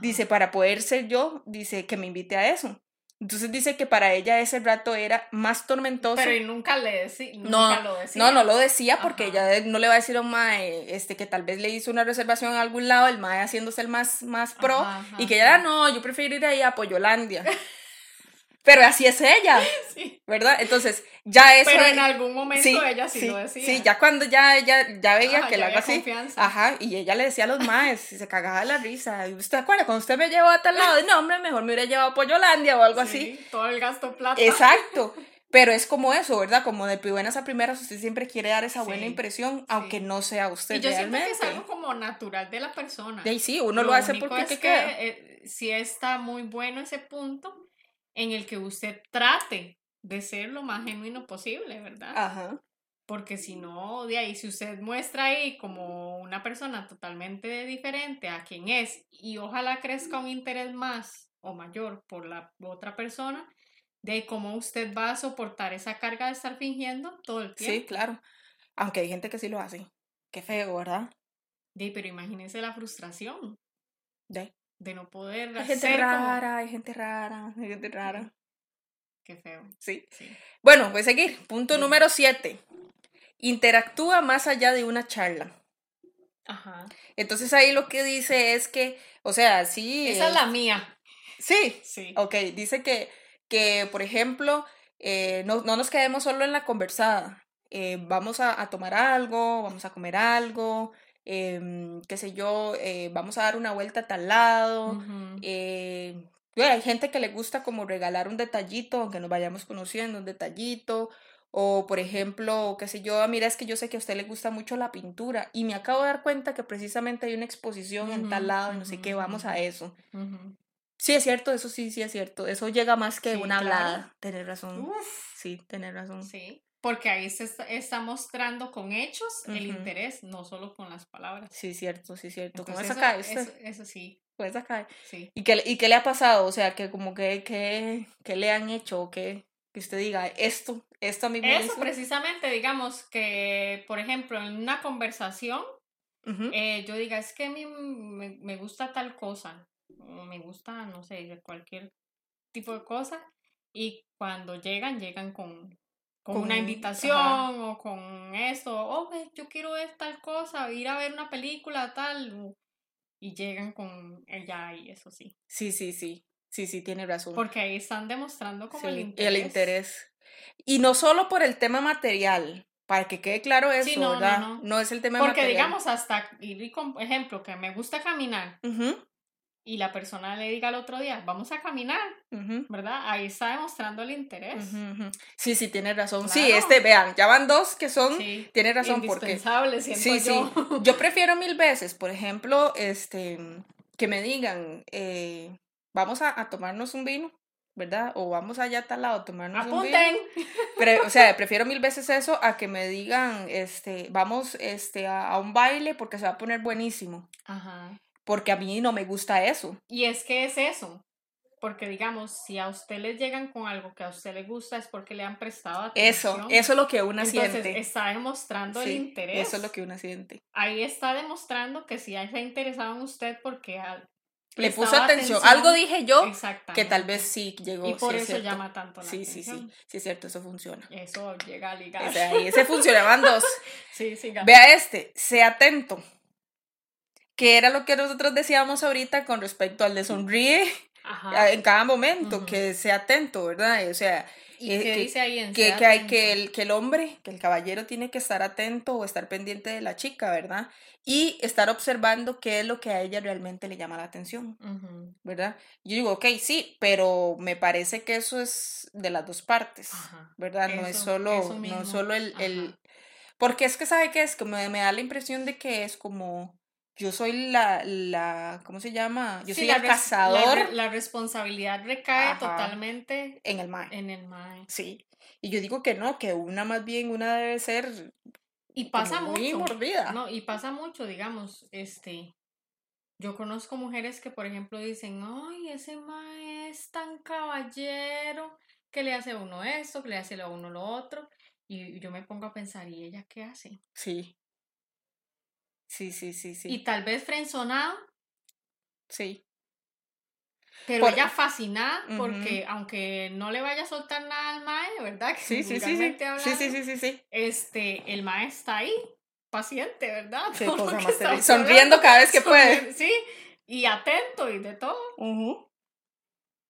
S2: Dice, para poder ser yo, dice que me invite a eso. Entonces dice que para ella ese rato era más tormentoso.
S3: Pero y nunca le decía,
S2: no,
S3: lo decía.
S2: No, no lo decía porque ella no le va a decir a un mae este, que tal vez le hizo una reservación en algún lado, el mae haciéndose el más, más pro, y que ella, no, yo prefiero ir ahí a Pollolandia. Pero así es ella, sí. ¿verdad? Entonces, ya eso...
S3: Pero en algún momento ella sí, lo decía.
S2: Sí, ya cuando ya ella ya veía que la haga así. Ajá, y ella le decía a los maes, y se cagaba de la risa. ¿Y usted acuerda? Cuando usted me llevó a tal lado, no, hombre, mejor me hubiera llevado a Pollolandia o algo así.
S3: todo el gasto plata.
S2: Exacto. Pero es como eso, ¿verdad? Como de buenas a primeras, usted siempre quiere dar esa buena impresión, aunque no sea usted. Y yo realmente.
S3: siento que es algo como natural de la persona.
S2: Y sí, uno lo, hace porque es que,
S3: eh, si está muy bueno ese punto, en el que usted trate de ser lo más genuino posible, ¿verdad? Ajá. Porque si no, de ahí, si usted muestra ahí como una persona totalmente diferente a quien es y ojalá crezca un interés más o mayor por la otra persona, de cómo usted va a soportar esa carga de estar fingiendo todo el tiempo.
S2: Sí, claro. Aunque hay gente que sí lo hace. Qué feo, ¿verdad?
S3: De, pero imagínese la frustración.
S2: De
S3: de no poder
S2: hay gente rara, hay gente rara, hay gente rara.
S3: Qué feo.
S2: Sí. Bueno, voy a seguir. Punto número 7. Interactúa más allá de una charla. Ajá. Entonces ahí lo que dice es que, o sea, sí.
S3: Esa es la mía.
S2: Sí. Sí. Ok, dice que, que por ejemplo, eh, no, no, nos quedemos solo en la conversada. Eh, vamos a, a, tomar algo, vamos a comer algo, eh, qué sé yo, eh, vamos a dar una vuelta a tal lado. Eh, hay gente que le gusta como regalar un detallito, aunque nos vayamos conociendo, un detallito. O, por ejemplo, qué sé yo, ah, mira, es que yo sé que a usted le gusta mucho la pintura y me acabo de dar cuenta que precisamente hay una exposición en tal lado y no sé qué, vamos a eso. Sí, es cierto, eso sí, sí es cierto. Eso llega más que una hablada. Tener razón. Sí, tener razón.
S3: Sí. Porque ahí se está, mostrando con hechos el interés, no solo con las palabras.
S2: Sí, cierto, sí, cierto.
S3: ¿Cómo eso, cae? Eso, sí.
S2: Pues acá. Sí. ¿Y qué, ¿Y qué le ha pasado? O sea, que como que, que, le han hecho o que, que usted diga, esto, esto a mí me
S3: Eso precisamente, digamos que, por ejemplo, en una conversación, eh, yo diga, es que a mí me, me, gusta tal cosa, o me gusta, no sé, cualquier tipo de cosa, y cuando llegan, llegan con, con, una invitación o con esto, oh, yo quiero ver tal cosa, ir a ver una película, tal, y llegan con ella y eso sí.
S2: Sí, sí, sí, sí, sí, tiene razón.
S3: Porque ahí están demostrando como el interés.
S2: El interés. Y no solo por el tema material, para que quede claro eso, no, ¿verdad? No, no. es el tema
S3: Porque digamos, hasta ir con ejemplo, que me gusta caminar. Y la persona le diga al otro día, vamos a caminar, ¿verdad? Ahí está demostrando el interés.
S2: Sí, sí, tiene razón. Sí, este, vean, ya van dos que son, tiene razón porque...
S3: Sí, sí, yo.
S2: yo prefiero mil veces, por ejemplo, este, que me digan, eh, vamos a, a tomarnos un vino ¿verdad? O vamos allá a tal lado, tomarnos
S3: ¡Apunten!
S2: un Pero, o sea, prefiero mil veces eso a que me digan, este, vamos este, a, un baile porque se va a poner buenísimo. Ajá. Porque a mí no me gusta eso.
S3: Y es que es eso. Porque digamos, si a usted le llegan con algo que a usted le gusta es porque le han prestado
S2: atención. Eso, eso es lo que una
S3: Entonces,
S2: siente.
S3: está demostrando el interés.
S2: Eso es lo que una siente.
S3: Ahí está demostrando que si está interesado en usted porque
S2: le puso atención. Algo dije yo que tal vez sí llegó.
S3: Y por eso llama tanto la
S2: sí,
S3: atención.
S2: Sí, sí, sí, es cierto, eso funciona.
S3: Eso llega a ligar.
S2: O sea, ese funcionaban dos.
S3: sí, sí.
S2: Vea este, sea atento. Que era lo que nosotros decíamos ahorita con respecto al de sonríe en cada momento, que sea atento, ¿verdad? O sea,
S3: ¿Y eh, que, dice ahí en
S2: que, que, hay, que, el, que el hombre, que el caballero tiene que estar atento o estar pendiente de la chica, ¿verdad? Y estar observando qué es lo que a ella realmente le llama la atención, ¿verdad? Yo digo, ok, sí, pero me parece que eso es de las dos partes, ¿verdad? no es solo, no solo el, el... Porque es que, ¿sabe qué es? Que me, me da la impresión de que es como yo soy la, la, ¿cómo se llama? Yo soy el cazador.
S3: La, responsabilidad recae totalmente
S2: en el mae.
S3: En el mae.
S2: Sí. Y yo digo que no, que una más bien, una debe ser
S3: y pasa muy
S2: mucho. Mordida.
S3: No, y pasa mucho, digamos, este, yo conozco mujeres que, por ejemplo, dicen, ay, ese mae es tan caballero, que le hace a uno esto, que le hace a uno lo otro, y yo me pongo a pensar, ¿y ella qué hace?
S2: Sí. Sí, sí, sí, sí.
S3: Y tal vez frenzonada.
S2: Sí.
S3: Pero ella fascinada porque aunque no le vaya a soltar nada al mae, ¿verdad? Que
S2: sí, sí, sí, sí. sí, sí, sí, sí, sí.
S3: Este, el mae está ahí, paciente, ¿verdad?
S2: Sí, cosa más Sonriendo cada vez que puede.
S3: Sí, y atento y de todo.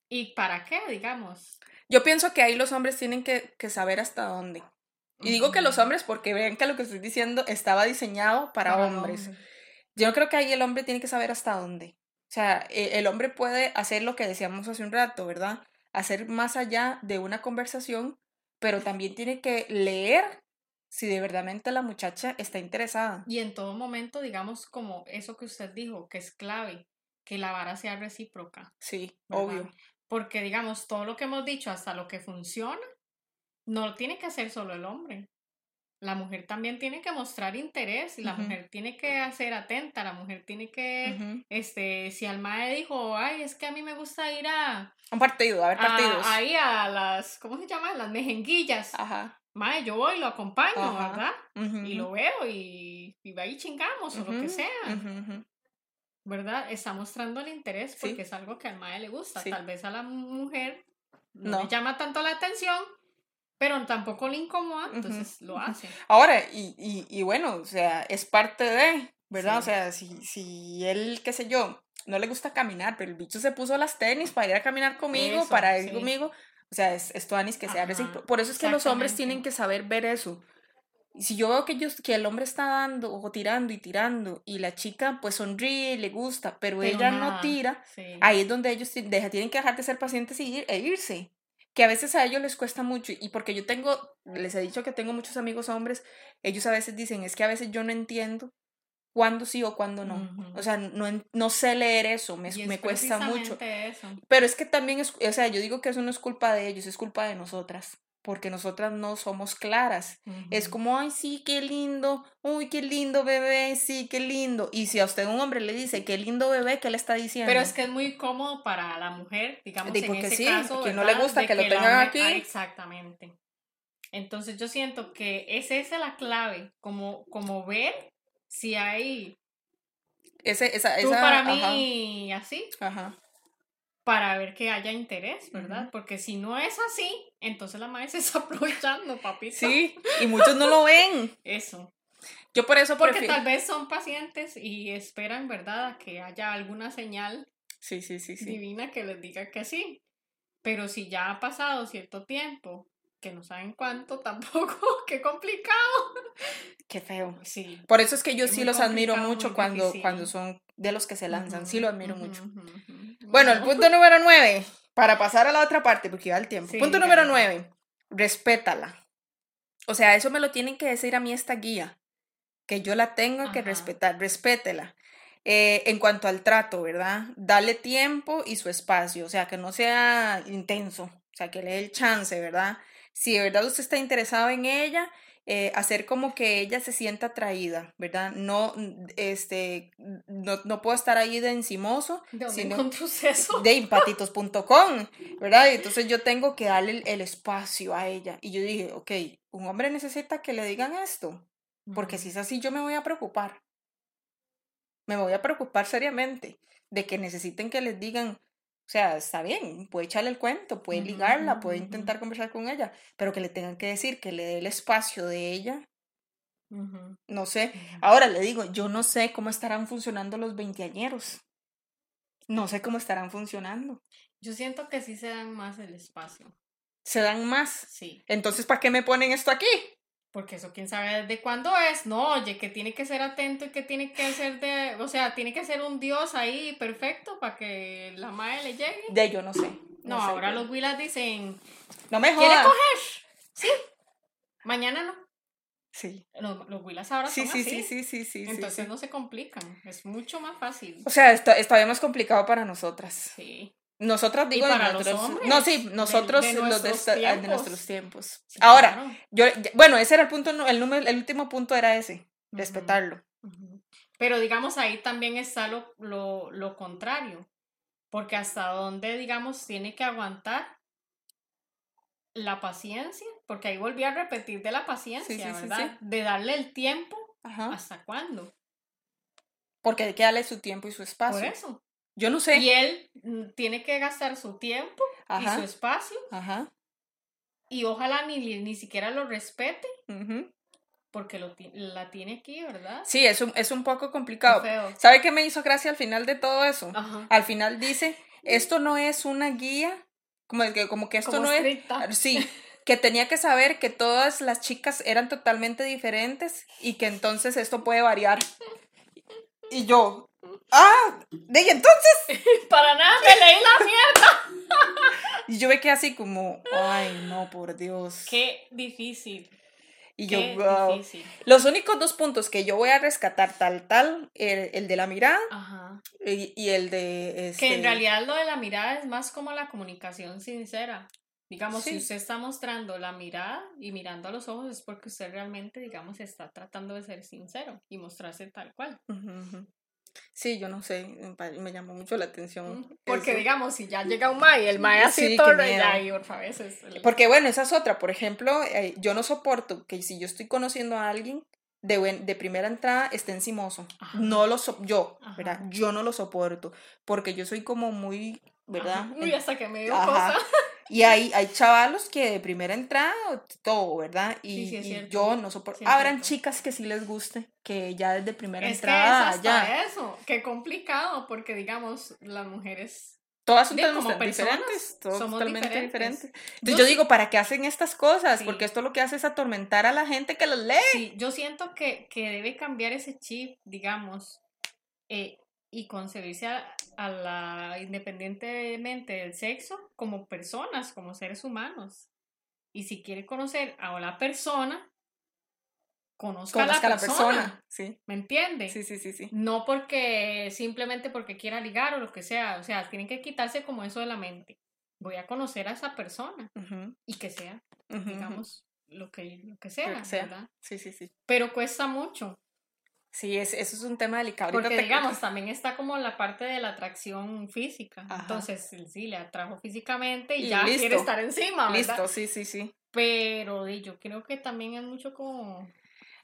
S3: ¿Y para qué, digamos?
S2: Yo pienso que ahí los hombres tienen que, que saber hasta dónde. Y digo que los hombres porque vean que lo que estoy diciendo estaba diseñado para, hombres. Yo creo que ahí el hombre tiene que saber hasta dónde. O sea, e, el hombre puede hacer lo que decíamos hace un rato, ¿verdad? Hacer más allá de una conversación, pero también tiene que leer si de verdad la muchacha está interesada.
S3: Y en todo momento, digamos, como eso que usted dijo, que es clave, que la vara sea recíproca.
S2: Sí, obvio.
S3: Porque, digamos, todo lo que hemos dicho, hasta lo que funciona, no lo tiene que hacer solo el hombre. La mujer también tiene que mostrar interés la mujer tiene que ser atenta, la mujer tiene que, este, si al mae dijo, ay, es que a mí me gusta ir a...
S2: Un partido, a ver partidos.
S3: ahí a las, ¿cómo se llama? Las mejenguillas. Ajá. Mae, yo voy, lo acompaño, ¿verdad? Y lo veo y, y ahí chingamos o lo que sea. ¿Verdad? Está mostrando el interés porque es algo que al mae le gusta. Tal vez a la mujer no, le llama tanto la atención pero tampoco le incomoda, entonces lo hace.
S2: Ahora, y, y, y, bueno, o sea, es parte de, ¿verdad? O sea, si, si él, qué sé yo, no le gusta caminar, pero el bicho se puso las tenis para ir a caminar conmigo, para ir conmigo, o sea, es, es Anis que sea Por eso es que los hombres tienen que saber ver eso. Si yo veo que, ellos, que el hombre está dando o tirando y tirando y la chica pues sonríe, le gusta, pero, ella no tira, ahí es donde ellos deja, tienen que dejar de ser pacientes y ir, e irse que a veces a ellos les cuesta mucho y porque yo tengo, les he dicho que tengo muchos amigos hombres, ellos a veces dicen, es que a veces yo no entiendo cuándo sí o cuándo no. O sea, no, no sé leer eso, me, me cuesta mucho. Pero es que también es, o sea, yo digo que eso no es culpa de ellos, es culpa de nosotras porque nosotras no somos claras. Es como, ay, sí, qué lindo, uy, qué lindo bebé, sí, qué lindo. Y si a usted un hombre le dice, qué lindo bebé, ¿qué le está diciendo?
S3: Pero es que es muy cómodo para la mujer, digamos, en ese sí, caso,
S2: que no le gusta que, lo tengan aquí. Ah,
S3: exactamente. Entonces yo siento que es esa la clave, como, como ver si hay
S2: Ese, esa,
S3: Tú
S2: esa,
S3: para
S2: ajá,
S3: mí así,
S2: Ajá.
S3: Para ver que haya interés, ¿verdad? Porque si no es así, entonces la madre se está aprovechando, papito.
S2: Sí, y muchos no lo ven.
S3: Eso.
S2: Yo por eso
S3: Porque
S2: prefiero.
S3: tal vez son pacientes y esperan, ¿verdad?, a que haya alguna señal
S2: Sí, sí, sí, sí.
S3: divina que les diga que sí. Pero si ya ha pasado cierto tiempo, que no saben cuánto tampoco, qué complicado.
S2: Qué feo.
S3: Sí.
S2: Por eso es que yo
S3: Es
S2: sí los admiro mucho cuando,
S3: difícil.
S2: cuando son de los que se lanzan. Sí, lo admiro mucho. Bueno, el punto número nueve, para pasar a la otra parte, porque va el tiempo.
S3: Sí,
S2: punto
S3: ya,
S2: número
S3: ya.
S2: nueve, respétala. O sea, eso me lo tienen que decir a mí esta guía, que yo la tengo que
S3: Ajá.
S2: respetar, respétela. Eh, en cuanto al trato, ¿verdad? Dale tiempo y su espacio, o sea, que no sea intenso, o sea, que le dé el chance, ¿verdad? Si de verdad usted está interesado en ella, eh, hacer como que ella se sienta atraída, ¿verdad? No, este, no, no puedo estar ahí de encimoso,
S3: ¿De dónde eso?
S2: de impatitos.com, ¿verdad? Y entonces yo tengo que darle el, el espacio a ella. Y yo dije, ok, un hombre necesita que le digan esto, porque si es así yo me voy a preocupar. Me voy a preocupar seriamente de que necesiten que les digan, o sea, está bien, puede echarle el cuento, puede ligarla, puede intentar conversar con ella, pero que le tengan que decir que le dé el espacio de ella, no sé. Ahora le digo, yo no sé cómo estarán funcionando los veinteañeros. No sé cómo estarán funcionando.
S3: Yo siento que sí se dan más el espacio.
S2: Se dan más.
S3: Sí.
S2: Entonces, ¿para qué me ponen esto aquí?
S3: Porque eso quién sabe desde cuándo es. No, oye, que tiene que ser atento y que tiene que ser de. O sea, tiene que ser un dios ahí perfecto para que la madre le llegue.
S2: De yo no sé.
S3: No,
S2: sé.
S3: ahora los Willas dicen.
S2: No me
S3: ¿Quiere
S2: jodas.
S3: coger? Sí. Mañana no.
S2: Sí.
S3: Los, los Willas ahora
S2: Sí,
S3: son
S2: sí,
S3: así.
S2: sí, sí, sí, sí,
S3: Entonces
S2: sí.
S3: no se complican. Es mucho más fácil.
S2: O sea, esto, es todavía más complicado para nosotras.
S3: Sí.
S2: Nosotras
S3: Y
S2: digo,
S3: para los
S2: nosotros-
S3: hombres,
S2: no, sí,
S3: de-
S2: nosotros
S3: de
S2: los de,
S3: nuestros
S2: esta- de
S3: tiempos.
S2: nuestros tiempos.
S3: Sí,
S2: Ahora,
S3: claro.
S2: yo, bueno, ese era el punto, el número, el último punto era ese, respetarlo.
S3: Pero digamos, ahí también está lo, lo, lo contrario, porque hasta dónde, digamos, tiene que aguantar la paciencia, porque ahí volví a repetir de la paciencia,
S2: sí, sí,
S3: ¿verdad? De darle el tiempo,
S2: Ajá.
S3: ¿hasta cuándo?
S2: Porque hay que darle su tiempo y su
S3: Por
S2: espacio.
S3: eso.
S2: Yo no sé.
S3: Y él mm, tiene que gastar su tiempo y su espacio,
S2: Ajá.
S3: y ojalá ni, ni siquiera lo respete,
S2: ujú.
S3: porque lo, la tiene aquí, ¿verdad?
S2: Sí, es un, es un poco
S3: Qué
S2: complicado.
S3: feo.
S2: ¿Sabe qué me hizo gracia al final de todo eso?
S3: Ajá.
S2: Al final dice, esto no es una guía, como que, como que esto
S3: Como
S2: no
S3: estricta.
S2: es... Sí, que tenía que saber que todas las chicas eran totalmente diferentes y que entonces esto puede variar. Y yo, ah, y entonces.
S3: Para nada, me leí la mierda.
S2: Y yo me quedé así como, ay, no, por Dios.
S3: Qué difícil.
S2: Y yo, wow.
S3: difícil.
S2: Los únicos dos puntos que yo voy a rescatar, tal, tal, el, el de la mirada
S3: Ajá.
S2: y, y el de...
S3: Que en
S2: este,
S3: realidad lo de la mirada es más como la comunicación sincera. Digamos, si usted está mostrando la mirada y mirando a los ojos es porque usted realmente, digamos, está tratando de ser sincero y mostrarse tal cual.
S2: Sí, yo no sé, me llamó mucho la atención.
S3: Porque
S2: eso.
S3: digamos, si ya llega un mae el mae así
S2: Sí,
S3: todo, y otra vez es el-
S2: Porque bueno, esa es otra. Por ejemplo, eh, yo no soporto que si yo estoy conociendo a alguien de, buen- de primera entrada esté encimoso.
S3: Ajá.
S2: No lo so yo,
S3: Ajá.
S2: ¿verdad? Yo no lo soporto. Porque yo soy como muy, ¿verdad?
S3: Ajá. Uy, hasta que me dio cosa.
S2: Y hay, hay chavalos que de primera entrada, todo, ¿verdad? Y,
S3: Sí, sí, es
S2: y
S3: cierto.
S2: yo no soporto.
S3: Sí,
S2: Habrán chicas que sí les guste, que ya desde primera
S3: Es que es
S2: entrada,
S3: hasta
S2: ya.
S3: eso. Qué complicado, porque digamos, las mujeres
S2: Todas son
S3: como personas,
S2: diferentes, todas
S3: somos
S2: totalmente
S3: diferentes.
S2: diferentes. Entonces
S3: Yo
S2: digo, ¿para qué hacen estas cosas? Porque esto lo que hace es atormentar a la gente que los lee.
S3: Sí, yo siento que, que debe cambiar ese chip, digamos, eh, y concebirse a, a la, independientemente del sexo, como personas, como seres humanos. Y si quiere conocer a la persona, conozca,
S2: Conozca
S3: a la persona.
S2: Sí,
S3: ¿Me entiende?
S2: sí, sí, sí, sí.
S3: No porque simplemente porque quiera ligar o lo que sea. O sea, tienen que quitarse como eso de la mente. Voy a conocer a esa persona y que sea, digamos, lo que, lo que sea,
S2: Lo que sea.
S3: ¿verdad?
S2: Sí, sí, sí.
S3: Pero cuesta mucho.
S2: Sí, es, eso es un tema delicado.
S3: Porque
S2: te-
S3: digamos, también está como la parte de la atracción física.
S2: Ajá.
S3: Entonces, sí, le atrajo físicamente y,
S2: Y
S3: ya quiere estar encima, ¿verdad?
S2: Listo, sí, sí, sí.
S3: Pero yo creo que también es mucho como...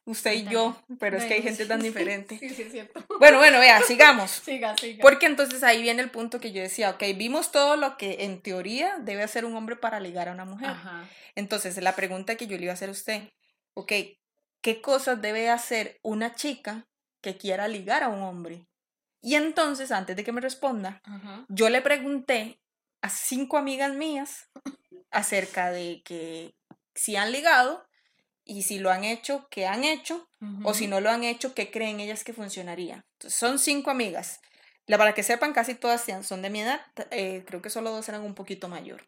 S2: usted y yo, pero es que hay gente tan diferente.
S3: Sí, sí, es cierto.
S2: Bueno, bueno, vea, sigamos.
S3: Siga, siga.
S2: Porque entonces ahí viene el punto que yo decía, ok, vimos todo lo que en teoría debe hacer un hombre para ligar a una mujer.
S3: Ajá.
S2: Entonces, la pregunta que yo le iba a hacer a usted, ok, ¿qué cosas debe hacer una chica que quiera ligar a un hombre? Y entonces, antes de que me responda, yo le pregunté a cinco amigas mías acerca de que si han ligado y si lo han hecho, qué han hecho, o si no lo han hecho, qué creen ellas que funcionaría. Entonces, son cinco amigas. La, para que sepan, casi todas son de mi edad, eh, creo que solo dos eran un poquito mayor.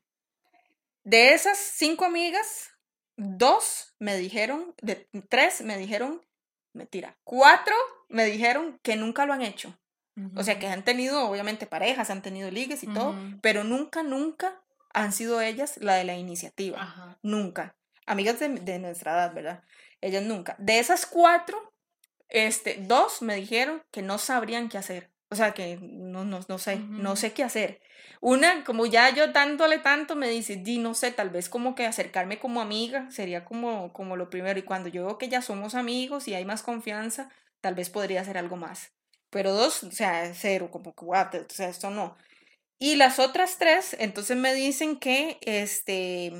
S2: De esas cinco amigas, dos me dijeron, de tres me dijeron, mentira, cuatro me dijeron que nunca lo han hecho. O sea, que han tenido, obviamente, parejas, han tenido ligues y todo, pero nunca, nunca han sido ellas la de la iniciativa.
S3: Ajá.
S2: Nunca. Amigas de, de nuestra edad, ¿verdad? Ellas nunca. De esas cuatro, este, dos me dijeron que no sabrían qué hacer. O sea, que no, no, no sé, no sé qué hacer. Una, como ya yo dándole tanto, me dice, di, no sé, tal vez como que acercarme como amiga sería como, como lo primero. Y cuando yo veo que ya somos amigos y hay más confianza, tal vez podría hacer algo más. Pero dos, o sea, cero, como que, what, o sea, esto no. Y las otras tres, entonces me dicen que, este,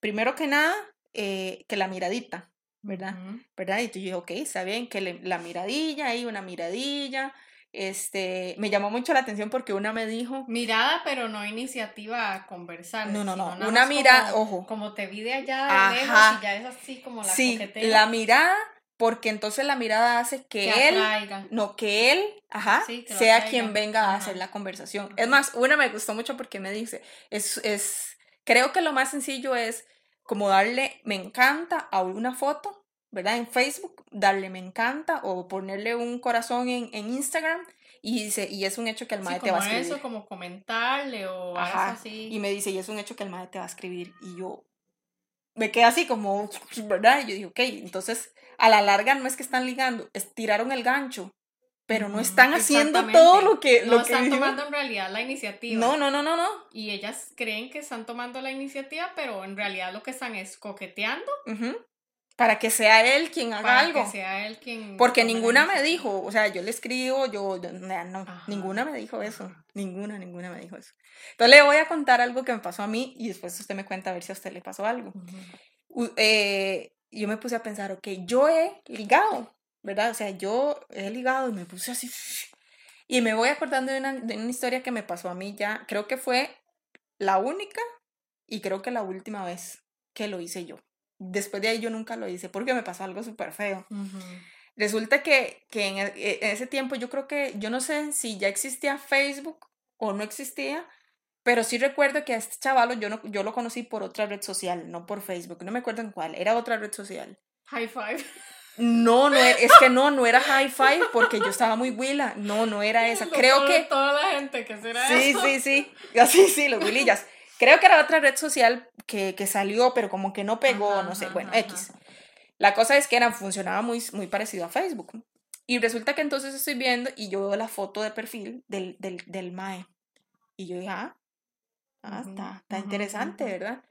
S2: primero que nada, eh, que la miradita, ¿verdad?
S3: Ujú.
S2: ¿Verdad? Y yo dije, ok, está bien, que le- la miradilla, ahí una miradilla, este, me llamó mucho la atención porque una me dijo,
S3: Mirada, pero no iniciativa a conversar.
S2: No, no, no, una mirada, ojo.
S3: Como te vi de allá de
S2: Ajá.
S3: lejos y ya es así como la
S2: sí, la mirada, porque entonces la mirada hace que,
S3: que
S2: él,
S3: atraiga.
S2: no, que él, ajá,
S3: Sí, que
S2: sea
S3: atraiga.
S2: quien venga a
S3: Ajá.
S2: hacer la conversación. Es más, una me gustó mucho porque me dice, es, es, creo que lo más sencillo es como darle me encanta a una foto, ¿verdad? En Facebook, darle me encanta o ponerle un corazón en, en Instagram y dice, y es un hecho que el
S3: Sí,
S2: mae te va a
S3: como
S2: escribir.
S3: eso, como comentarle o
S2: Ajá,
S3: algo así.
S2: Y me dice, y es un hecho que el mae te va a escribir. Y yo me quedé así como, ¿verdad? Y yo dije, ok, entonces a la larga no es que están ligando, estiraron el gancho, pero no están haciendo todo lo que...
S3: No
S2: lo que
S3: están
S2: dijo.
S3: tomando en realidad la iniciativa.
S2: No, no, no, no, no.
S3: Y ellas creen que están tomando la iniciativa, pero en realidad lo que están es coqueteando
S2: Ujú. Para que sea él quien haga
S3: para
S2: algo.
S3: que sea él quien.
S2: Porque ninguna me dijo, o sea, yo le escribo, yo, yo- no,
S3: Ajá,
S2: ninguna me dijo eso, ninguna, ninguna me dijo eso. Entonces le voy a contar algo que me pasó a mí y después usted me cuenta a ver si a usted le pasó algo.
S3: Ujú.
S2: u- eh, yo me puse a pensar, ok, yo he ligado, ¿verdad? O sea, yo he ligado y me puse así. Y me voy acordando de una, de una historia que me pasó a mí ya, creo que fue la única y creo que la última vez que lo hice yo. Después de ahí yo nunca lo hice porque me pasó algo súper feo. Resulta que, que en, e- en ese tiempo yo creo que, yo no sé si ya existía Facebook o no existía, pero sí recuerdo que a este chaval yo, no, yo lo conocí por otra red social, no por Facebook, no me acuerdo en cuál, era otra red social.
S3: High five.
S2: No, no, e- es que no, no era High Five porque yo estaba muy huila, no, no era esa. Creo que...
S3: Toda la gente que será
S2: Sí,
S3: eso.
S2: sí, sí, así, sí, los huilillas. Creo que era otra red social que, que salió, pero como que no pegó,
S3: Ajá,
S2: no sé,
S3: ajá,
S2: bueno,
S3: ajá,
S2: X. La cosa es que era, funcionaba muy, muy parecido a Facebook. Y resulta que entonces estoy viendo y yo veo la foto de perfil del, del, del MAE. Y yo dije, ah, ah, está, está interesante. ¿verdad?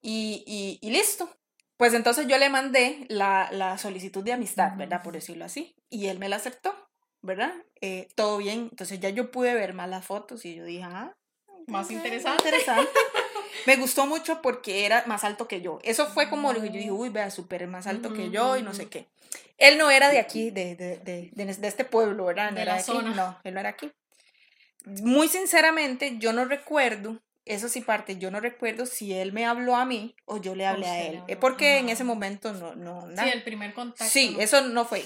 S2: Y, y, y listo. Pues entonces yo le mandé la, la solicitud de amistad, ¿verdad? Por decirlo así. Y él me la aceptó, ¿verdad? Eh, todo bien. Entonces ya yo pude ver más las fotos y yo dije, ah,
S3: Más interesante.
S2: interesante. Me gustó mucho porque era más alto que yo. Eso fue como lo que yo dije, uy, vea, súper más alto que yo y no sé qué. Él no era de aquí, de, de, de, de, este pueblo, ¿verdad? No
S3: De
S2: era
S3: la
S2: aquí.
S3: zona.
S2: No, él no era aquí. Muy sinceramente, yo no recuerdo, eso sí parte, yo no recuerdo si él me habló a mí o yo le hablé a
S3: usted le
S2: él. Eh, Porque en
S3: ajá.
S2: ese momento no, no,
S3: Sí,
S2: nada.
S3: el primer contacto.
S2: Sí,
S3: ¿no?
S2: eso no fue.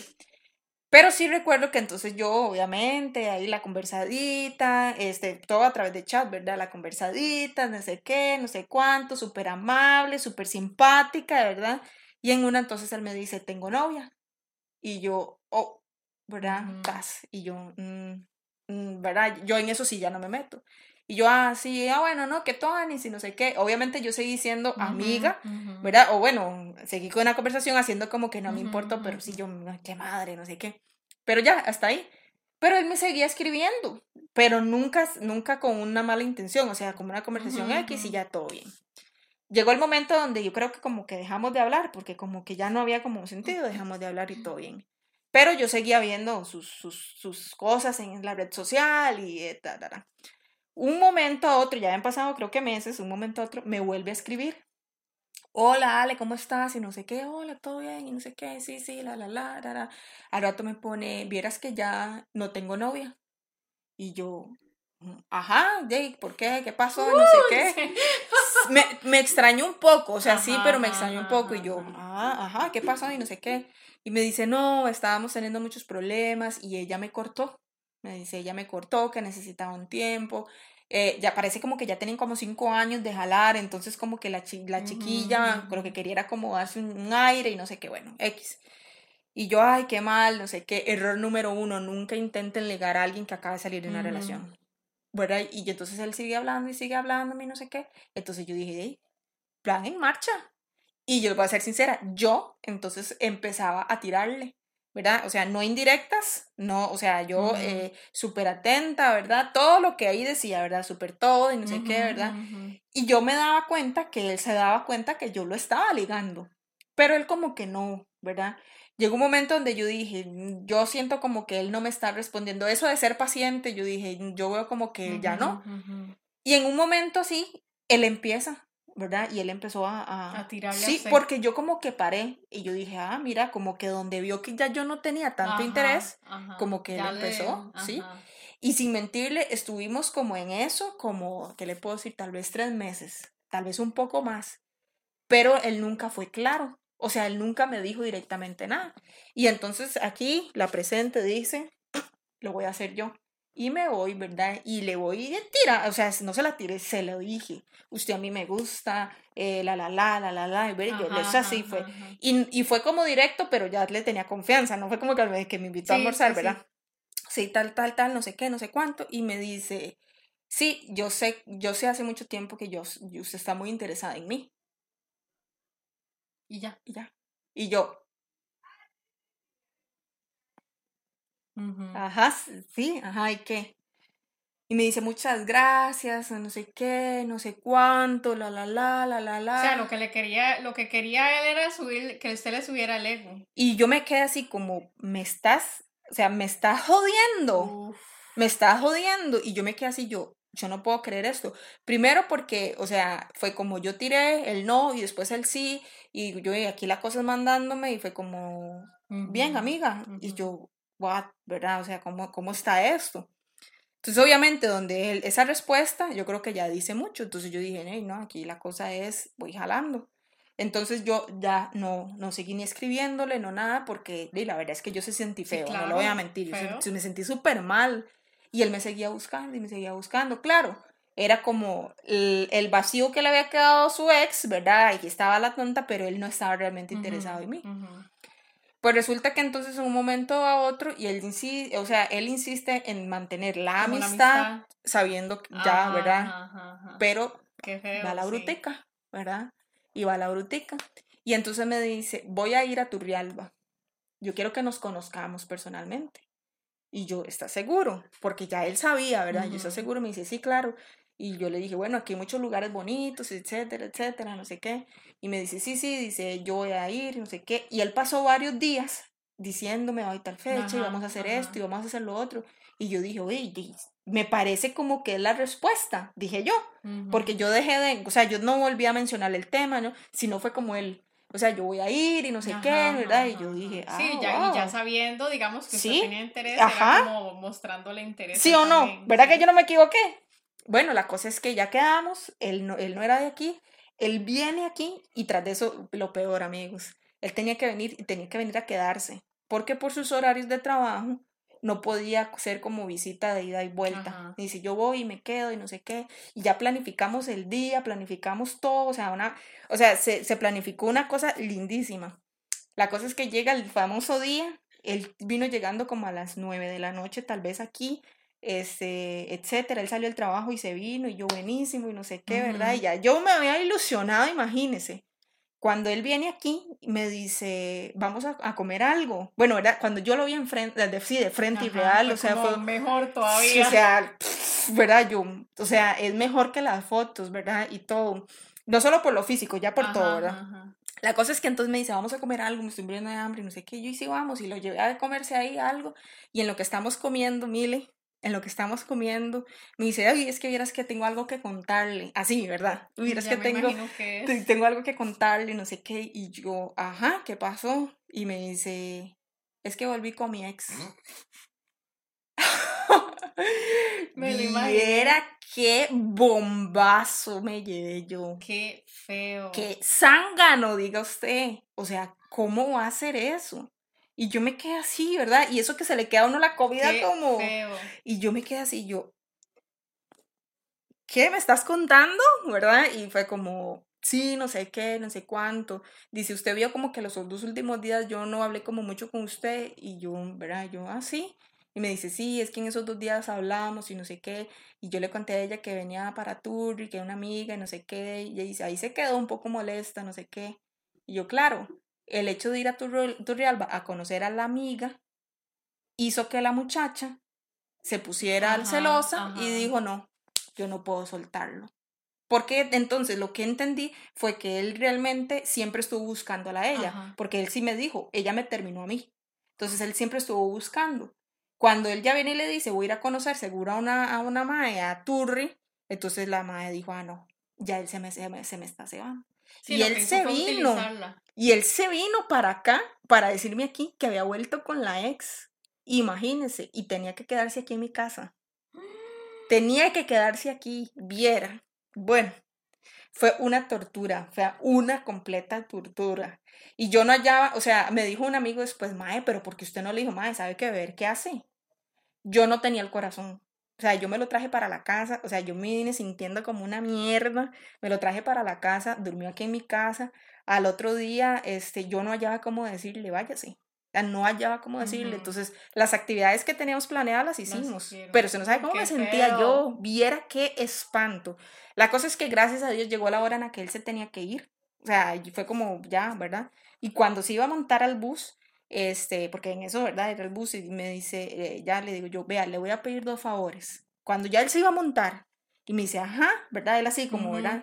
S2: Pero sí recuerdo que entonces yo, obviamente, ahí la conversadita, este, todo a través de chat, ¿verdad? La conversadita, no sé qué, no sé cuánto, súper amable, súper simpática, ¿verdad? Y en una entonces él me dice, tengo novia. Y yo, oh, ¿verdad? Y yo, "Mm, mm, ¿verdad? Yo en eso sí ya no me meto. Y yo, ah, sí, ah, bueno, no, que Tony, si no sé qué. Obviamente yo seguí siendo amiga. ¿verdad? O bueno, seguí con la conversación haciendo como que no me
S3: ujú,
S2: pero sí yo, "Ay, qué madre, no sé qué. Pero ya, hasta ahí. Pero él me seguía escribiendo, pero nunca, nunca con una mala intención, o sea, como una conversación X y ya todo bien. llegó el momento donde yo creo que como que dejamos de hablar, porque como que ya no había como sentido, dejamos de hablar y todo bien. Pero yo seguía viendo sus, sus, sus cosas en la red social y eh, Un momento a otro, ya habían pasado creo que meses, un momento a otro, me vuelve a escribir. Hola Ale, ¿cómo estás? Y no sé qué, hola, todo bien, y no sé qué, sí, sí, la, la, la, la, la. Al rato me pone, vieras que ya no tengo novia. Y yo, ajá, Jake, ¿por qué? ¿Qué pasó? No sé qué. Me, me extrañó un poco, o sea, sí, pero me extrañó un poco. Y yo, ah, ajá, ¿qué pasó? Y no sé qué. Y me dice, no, estábamos teniendo muchos problemas y ella me cortó. Me dice, ella me cortó, que necesitaba un tiempo. Eh, ya parece como que ya tienen como cinco años de jalar, entonces como que la, la chiquilla lo que quería era como darse un, aire y no sé qué, bueno, X. Y yo, ay, qué mal, no sé qué. Error número uno, nunca intenten ligar a alguien que acaba de salir de una relación. ¿verdad? Y entonces él sigue hablando y sigue hablando y no sé qué. Entonces yo dije, hey, plan en marcha. Y yo voy a ser sincera, yo entonces empezaba a tirarle, ¿verdad? O sea, no indirectas, no, o sea, yo eh, súper atenta, ¿verdad? Todo lo que ahí decía, ¿verdad? Súper todo y no sé qué, ¿verdad? Y yo me daba cuenta que él se daba cuenta que yo lo estaba ligando, pero él como que no, ¿verdad? llegó un momento donde yo dije, mm, yo siento como que él no me está respondiendo. Eso de ser paciente, yo dije, mm, yo veo como que ya no. Y en un momento sí, él empieza, ¿verdad? Y él empezó a...
S3: A, tirarle
S2: Sí, porque yo como que paré y yo dije, ah, mira, como que donde vio que ya yo no tenía tanto interés, como que él empezó, ¿sí? Y sin mentirle, estuvimos como en eso, como, ¿qué le puedo decir? Tal vez tres meses, tal vez un poco más. Pero él nunca fue claro. O sea, él nunca me dijo directamente nada. Y entonces aquí la presente dice, lo voy a hacer yo. Y me voy, ¿verdad? Y le voy y tira, o sea, no se la tiré, se lo dije. Usted a mí me gusta, eh, la, la, la, la, la, la, y yo, eso así fue. Y, y, fue como directo, pero ya le tenía confianza, no fue como que que me invitó a almorzar, ¿verdad? Sí. tal, tal, tal, no sé qué, no sé cuánto. Y me dice, sí, yo sé, yo sé hace mucho tiempo que yo, usted está muy interesada en mí.
S3: Y ya.
S2: Y ya. Y yo. Ajá, sí, ajá, ¿y qué? Y me dice muchas gracias, no sé qué, no sé cuánto, la la la, la la la.
S3: O sea, lo que le quería, lo que quería él era subir, que usted le subiera el ego.
S2: Y yo me quedé así como, me estás, o sea, me estás jodiendo. Me estás jodiendo. Y yo me quedé así, yo, yo no puedo creer esto. Primero porque, o sea, fue como yo tiré el no y después el sí, y yo y aquí la cosa es mandándome y fue como, bien, amiga. Y yo, what, ¿verdad? O sea, ¿cómo, cómo está esto? Entonces, obviamente, donde él, esa respuesta, yo creo que ya dice mucho. Entonces yo dije, hey, no, aquí la cosa es, voy jalando. Entonces yo ya no, no seguí ni escribiéndole, no nada, porque la verdad es que yo se sentí feo, no lo voy a mentir, yo me sentí súper mal. Y él me seguía buscando y me seguía buscando. Claro, era como el, vacío que le había quedado su ex, ¿verdad? Aquí estaba la tonta, pero él no estaba realmente interesado en mí. Pues resulta que entonces en un momento a otro, y él insiste, o sea, él insiste en mantener la amistad, sabiendo ya, ¿verdad? Pero va a la bruteca, ¿verdad? Y va a la bruteca. Y entonces me dice, voy a ir a Turrialba. Yo quiero que nos conozcamos personalmente. Y yo, ¿estás seguro? Porque ya él sabía, ¿verdad? Yo, ¿estás seguro? Me dice, sí, claro. Y yo le dije, bueno, aquí hay muchos lugares bonitos, etcétera, etcétera, no sé qué. Y me dice, sí, sí, dice, yo voy a ir, no sé qué. Y él pasó varios días diciéndome, hoy tal fecha, y vamos a hacer esto, y vamos a hacer lo otro. Y yo dije, oye, me parece como que es la respuesta, dije yo. Porque yo dejé de, o sea, yo no volví a mencionar el tema, ¿no? Sino fue como él, o sea, yo voy a ir y no sé qué, ¿verdad? y yo dije, ah,
S3: Sí, ya, y ya sabiendo, digamos, que ¿Sí? tenía interés, era como mostrándole interés.
S2: Sí o no, ¿verdad que yo no me equivoqué? Bueno, la cosa es que ya quedamos, él no, él no era de aquí, él viene aquí y tras de eso, lo peor, amigos, él tenía que venir y tenía que venir a quedarse, porque por sus horarios de trabajo, no podía ser como visita de ida y vuelta. Y si yo voy y me quedo y no sé qué, y ya planificamos el día, planificamos todo, o sea, una, o sea, se, se planificó una cosa lindísima. La cosa es que llega el famoso día, él vino llegando como a las nueve de la noche, tal vez aquí, este, etcétera. Él salió del trabajo y se vino, y yo buenísimo, y no sé qué, ¿verdad? Y ya yo me había ilusionado, imagínese. Cuando él viene aquí, me dice, vamos a, comer algo. Bueno, era cuando yo lo vi enfrente, de, sí, de frente y real, o sea, fue
S3: mejor todavía.
S2: o sea, ¿verdad? Yo, o sea, es mejor que las fotos, ¿verdad? Y todo. No solo por lo físico, ya por todo, ¿verdad? La cosa es que entonces me dice, vamos a comer algo, me estoy muriendo de hambre, y no sé qué. yo y sí, vamos, y lo llevé a comerse ahí algo. Y en lo que estamos comiendo, Mile, en lo que estamos comiendo, me dice, ay, es que vieras que tengo algo que contarle. Así, ¿verdad? Vieras que tengo, tengo algo que contarle, no sé qué. Y yo, ajá, ¿qué pasó? Y me dice, es que volví con mi ex. me Viera qué bombazo me llevé yo.
S3: Qué feo.
S2: Qué zángano, diga usted. O sea, ¿cómo va a hacer eso? Y yo me quedé así, ¿verdad? Y eso que se le queda a uno la comida como... Y yo me quedé así, yo... ¿Qué me estás contando? ¿Verdad? Y fue como, sí, no sé qué, no sé cuánto. Dice, usted vio como que los dos últimos días yo no hablé como mucho con usted. Y yo, ¿verdad? Yo, ah, sí. Y me dice, sí, es que en esos dos días hablamos y no sé qué. Y yo le conté a ella que venía para Turri, que era una amiga y no sé qué. Y ella dice, ahí se quedó un poco molesta, no sé qué. Y yo, claro, el hecho de ir a Turrialba a conocer a la amiga hizo que la muchacha se pusiera celosa y dijo, no, yo no puedo soltarlo. Porque entonces lo que entendí fue que él realmente siempre estuvo buscándola a ella, porque él sí me dijo, ella me terminó a mí. Entonces él siempre estuvo buscando. Cuando él ya viene y le dice, voy a ir a conocer seguro a una, a una mae, a Turri, entonces la mae dijo, ah, no, ya él se me, se me, se me está cebando. Y él se vino. Y él se vino para acá para decirme aquí que había vuelto con la ex. Imagínense, y tenía que quedarse aquí en mi casa. Tenía que quedarse aquí, viera. Bueno, fue una tortura, fue una completa tortura. Y yo no hallaba, o sea, me dijo un amigo después, Mae, pero porque usted no le dijo, Mae, ¿sabe qué ver? ¿Qué hace? yo no tenía el corazón. O sea, yo me lo traje para la casa, o sea, yo me vine sintiendo como una mierda, me lo traje para la casa, durmió aquí en mi casa, al otro día, este, yo no hallaba cómo decirle, váyase, no hallaba cómo decirle, entonces, las actividades que teníamos planeadas las hicimos, pero se no sabe cómo me sentía yo, viera qué espanto. La cosa es que gracias a Dios llegó la hora en la que él se tenía que ir, o sea, fue como ya, ¿verdad? Y cuando se iba a montar al bus, este, porque en eso, ¿verdad? Era el bus y me dice, eh, ya le digo yo, vea, le voy a pedir dos favores. Cuando ya él se iba a montar y me dice, ajá, ¿verdad? Él así como, ¿verdad?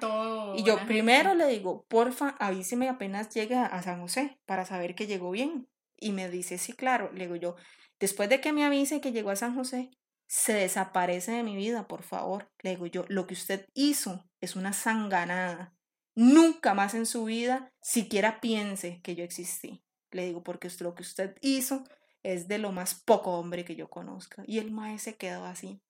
S2: y yo primero le digo, porfa, avíseme apenas llegue a San José para saber que llegó bien. Y me dice, sí, claro. Le digo yo, después de que me avise que llegó a San José, se desaparece de mi vida, por favor. Le digo yo, lo que usted hizo es una sanganada. Nunca más en su vida siquiera piense que yo existí. Le digo, porque lo que usted hizo es de lo más poco hombre que yo conozca. Y el maestro se quedó así.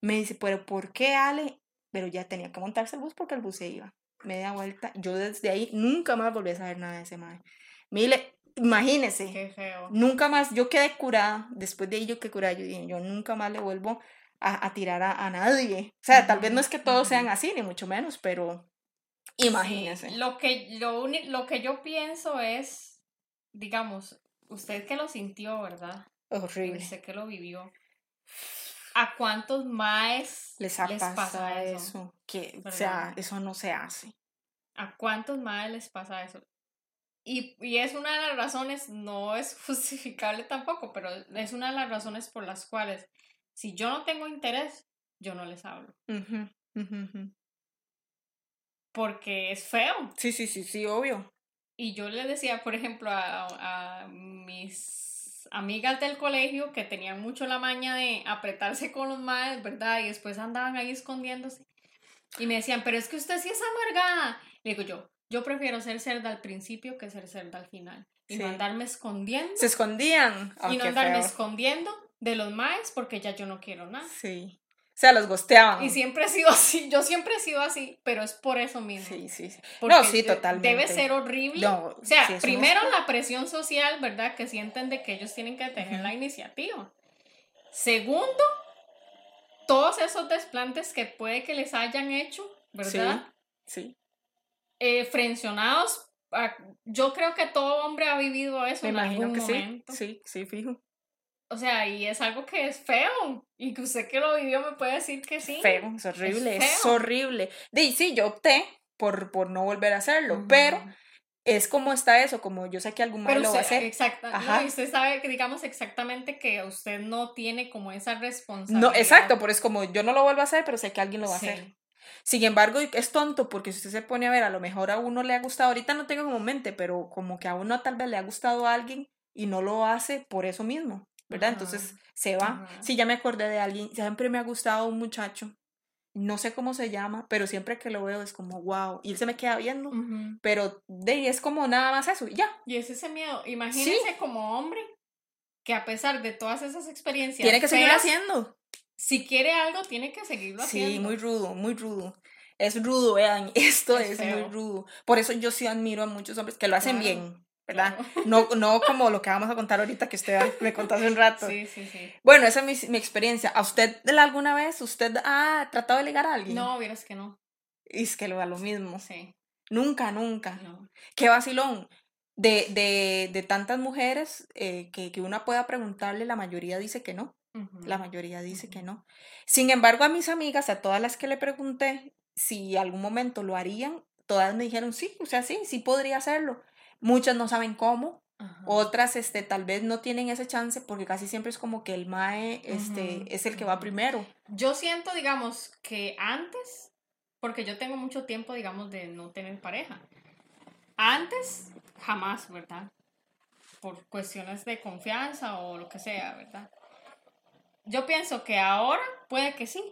S2: Me dice, pero ¿por qué Ale? Pero ya tenía que montarse el bus porque el bus se iba. Media vuelta. Yo desde ahí nunca más volví a saber nada de ese maestro. Mire, imagínese.
S3: Qué feo.
S2: Nunca más, yo quedé curada. Después de ahí yo quedé curada. Yo dije, yo nunca más le vuelvo a, tirar a, nadie. O sea, tal vez no es que todos sean así, ni mucho menos, pero imagínese.
S3: lo, que, lo, lo que yo pienso es digamos, usted que lo sintió, ¿verdad?
S2: Horrible.
S3: Usted que lo vivió. ¿A cuántos más
S2: les, ha pasa eso? Que, o sea, eso no se hace.
S3: ¿A cuántos más les pasa eso? Y, y, es una de las razones, no es justificable tampoco, pero es una de las razones por las cuales, si yo no tengo interés, yo no les hablo. Porque es feo.
S2: Sí, sí, sí, sí, obvio.
S3: Y yo le decía, por ejemplo, a, mis amigas del colegio que tenían mucho la maña de apretarse con los madres, ¿verdad? Y después andaban ahí escondiéndose. Y me decían, pero es que usted sí es amargada. Le digo yo, yo prefiero ser cerda al principio que ser cerda al final. Y no andarme escondiendo.
S2: Se escondían.
S3: y no andarme escondiendo de los maes porque ya yo no quiero nada.
S2: Sí. Sea, los gosteaban.
S3: Y siempre he sido así, yo siempre he sido así, pero es por eso mismo.
S2: Sí, sí, sí. no, sí, totalmente.
S3: Debe ser horrible. o sea, primero la presión social, ¿verdad? Que sienten de que ellos tienen que tener la iniciativa. Segundo, todos esos desplantes que puede que les hayan hecho, ¿verdad?
S2: Sí. sí.
S3: Eh, frencionados. Ah, yo creo que todo hombre ha vivido eso Me en imagino algún que momento.
S2: Sí, sí, fijo.
S3: O sea, y es algo que es feo. Y que usted que lo vivió me puede decir que sí.
S2: Feo, es horrible, es, horrible. Y sí, yo opté por, por no volver a hacerlo, pero es como está eso, como yo sé que algún mal lo va a hacer.
S3: Exacto. y usted sabe que digamos exactamente que usted no tiene como esa responsabilidad.
S2: No, exacto, pero es como yo no lo vuelvo a hacer, pero sé que alguien lo va a hacer. Sin embargo, es tonto porque si usted se pone a ver, a lo mejor a uno le ha gustado, ahorita no tengo como mente, pero como que a uno tal vez le ha gustado a alguien y no lo hace por eso mismo, ¿verdad? Entonces se va. Si ya me acordé de alguien, siempre me ha gustado un muchacho, no sé cómo se llama, pero siempre que lo veo es como wow, y él se me queda viendo, pero de es como nada más eso, y ya.
S3: Y es ese miedo, imagínese como hombre que a pesar de todas esas experiencias
S2: tiene que seguir haciendo.
S3: Si quiere algo, tiene que seguirlo haciendo.
S2: Sí, muy rudo, muy rudo. Es rudo, vean, esto es, muy rudo. Por eso yo sí admiro a muchos hombres que lo hacen bien, ¿verdad? No, no como lo que vamos a contar ahorita que usted me contó hace un rato.
S3: Sí, sí, sí.
S2: Bueno, esa es mi, mi experiencia. ¿A usted alguna vez, usted ha tratado de ligar a alguien?
S3: No, vieras que no.
S2: Y es que lo da lo mismo.
S3: Sí.
S2: Nunca, nunca. No. Qué vacilón. De, de, de tantas mujeres eh, que, que una pueda preguntarle, la mayoría dice que no. La mayoría dice que no. Sin embargo, a mis amigas, a todas las que le pregunté si algún momento lo harían, todas me dijeron sí, o sea, sí, sí podría hacerlo. Muchas no saben cómo, otras este, tal vez no tienen ese chance porque casi siempre es como que el MAE este, es el que va primero.
S3: Yo siento, digamos, que antes, porque yo tengo mucho tiempo, digamos, de no tener pareja. Antes, jamás, ¿verdad? Por cuestiones de confianza o lo que sea, ¿verdad? Yo pienso que ahora puede que sí.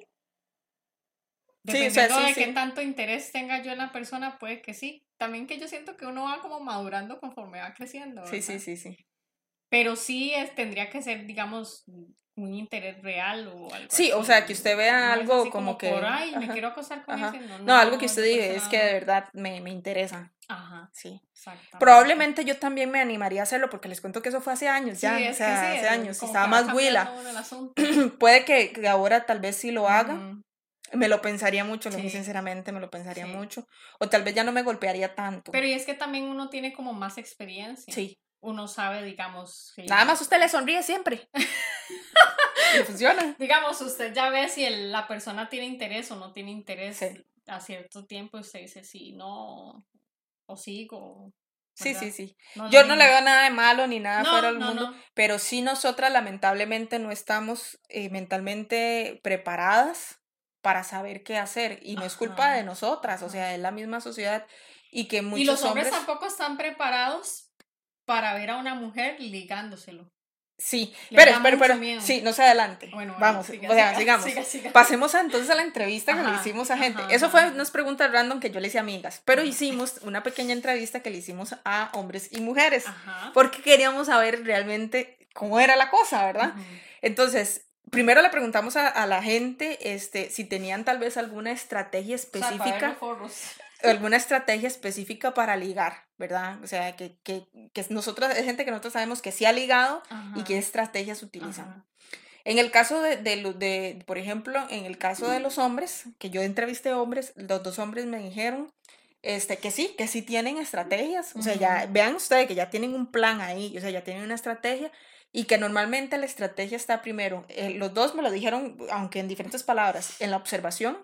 S3: Dependiendo de qué tanto interés tenga yo en la persona, puede que sí. También que yo siento que uno va como madurando conforme va creciendo.
S2: Sí, sí, sí, sí.
S3: Pero sí es, tendría que ser, digamos, un interés real o algo
S2: Sí, o sea, que usted vea algo como, que...
S3: Por ahí, me quiero acosar con ese. No,
S2: no, algo que usted diga, es que de verdad me, me interesa.
S3: Ajá.
S2: Sí. Probablemente yo también me animaría a hacerlo porque les cuento que eso fue hace años ya, o sea, hace años, estaba más huila. Puede que, ahora tal vez sí lo haga. Me lo pensaría mucho, lo sinceramente, me lo pensaría mucho. O tal vez ya no me golpearía tanto.
S3: Pero y es que también uno tiene como más experiencia.
S2: Sí
S3: uno sabe, digamos...
S2: Nada más usted le sonríe siempre. y funciona.
S3: Digamos, usted ya ve si la persona tiene interés o no tiene interés a cierto tiempo, usted dice sí, no, o sigo.
S2: Sí, sí, sí. Yo no le veo nada de malo ni nada fuera del mundo, pero sí nosotras lamentablemente no estamos eh, mentalmente preparadas para saber qué hacer y no es culpa de nosotras, o sea, es la misma sociedad y que muchos
S3: Y los hombres tampoco están preparados para ver a una mujer ligándoselo.
S2: Sí, pero, pero, pero, sí, no se adelante. Bueno, Vamos, o sea, sigamos. Pasemos entonces a la entrevista que le hicimos a gente. Eso fue unas preguntas random que yo le hice a amigas, pero hicimos una pequeña entrevista que le hicimos a hombres y mujeres, porque queríamos saber realmente cómo era la cosa, ¿verdad? Entonces, primero le preguntamos a, la gente este, si tenían tal vez alguna estrategia específica alguna estrategia específica para ligar, ¿verdad? O sea, que, que, que nosotros, es gente que nosotros sabemos que sí ha ligado y qué estrategias utilizan. En el caso de, de, de, por ejemplo, en el caso de los hombres, que yo entrevisté hombres, los dos hombres me dijeron este, que sí, que sí tienen estrategias. O sea, ya vean ustedes que ya tienen un plan ahí, o sea, ya tienen una estrategia y que normalmente la estrategia está primero, eh, los dos me lo dijeron, aunque en diferentes palabras, en la observación,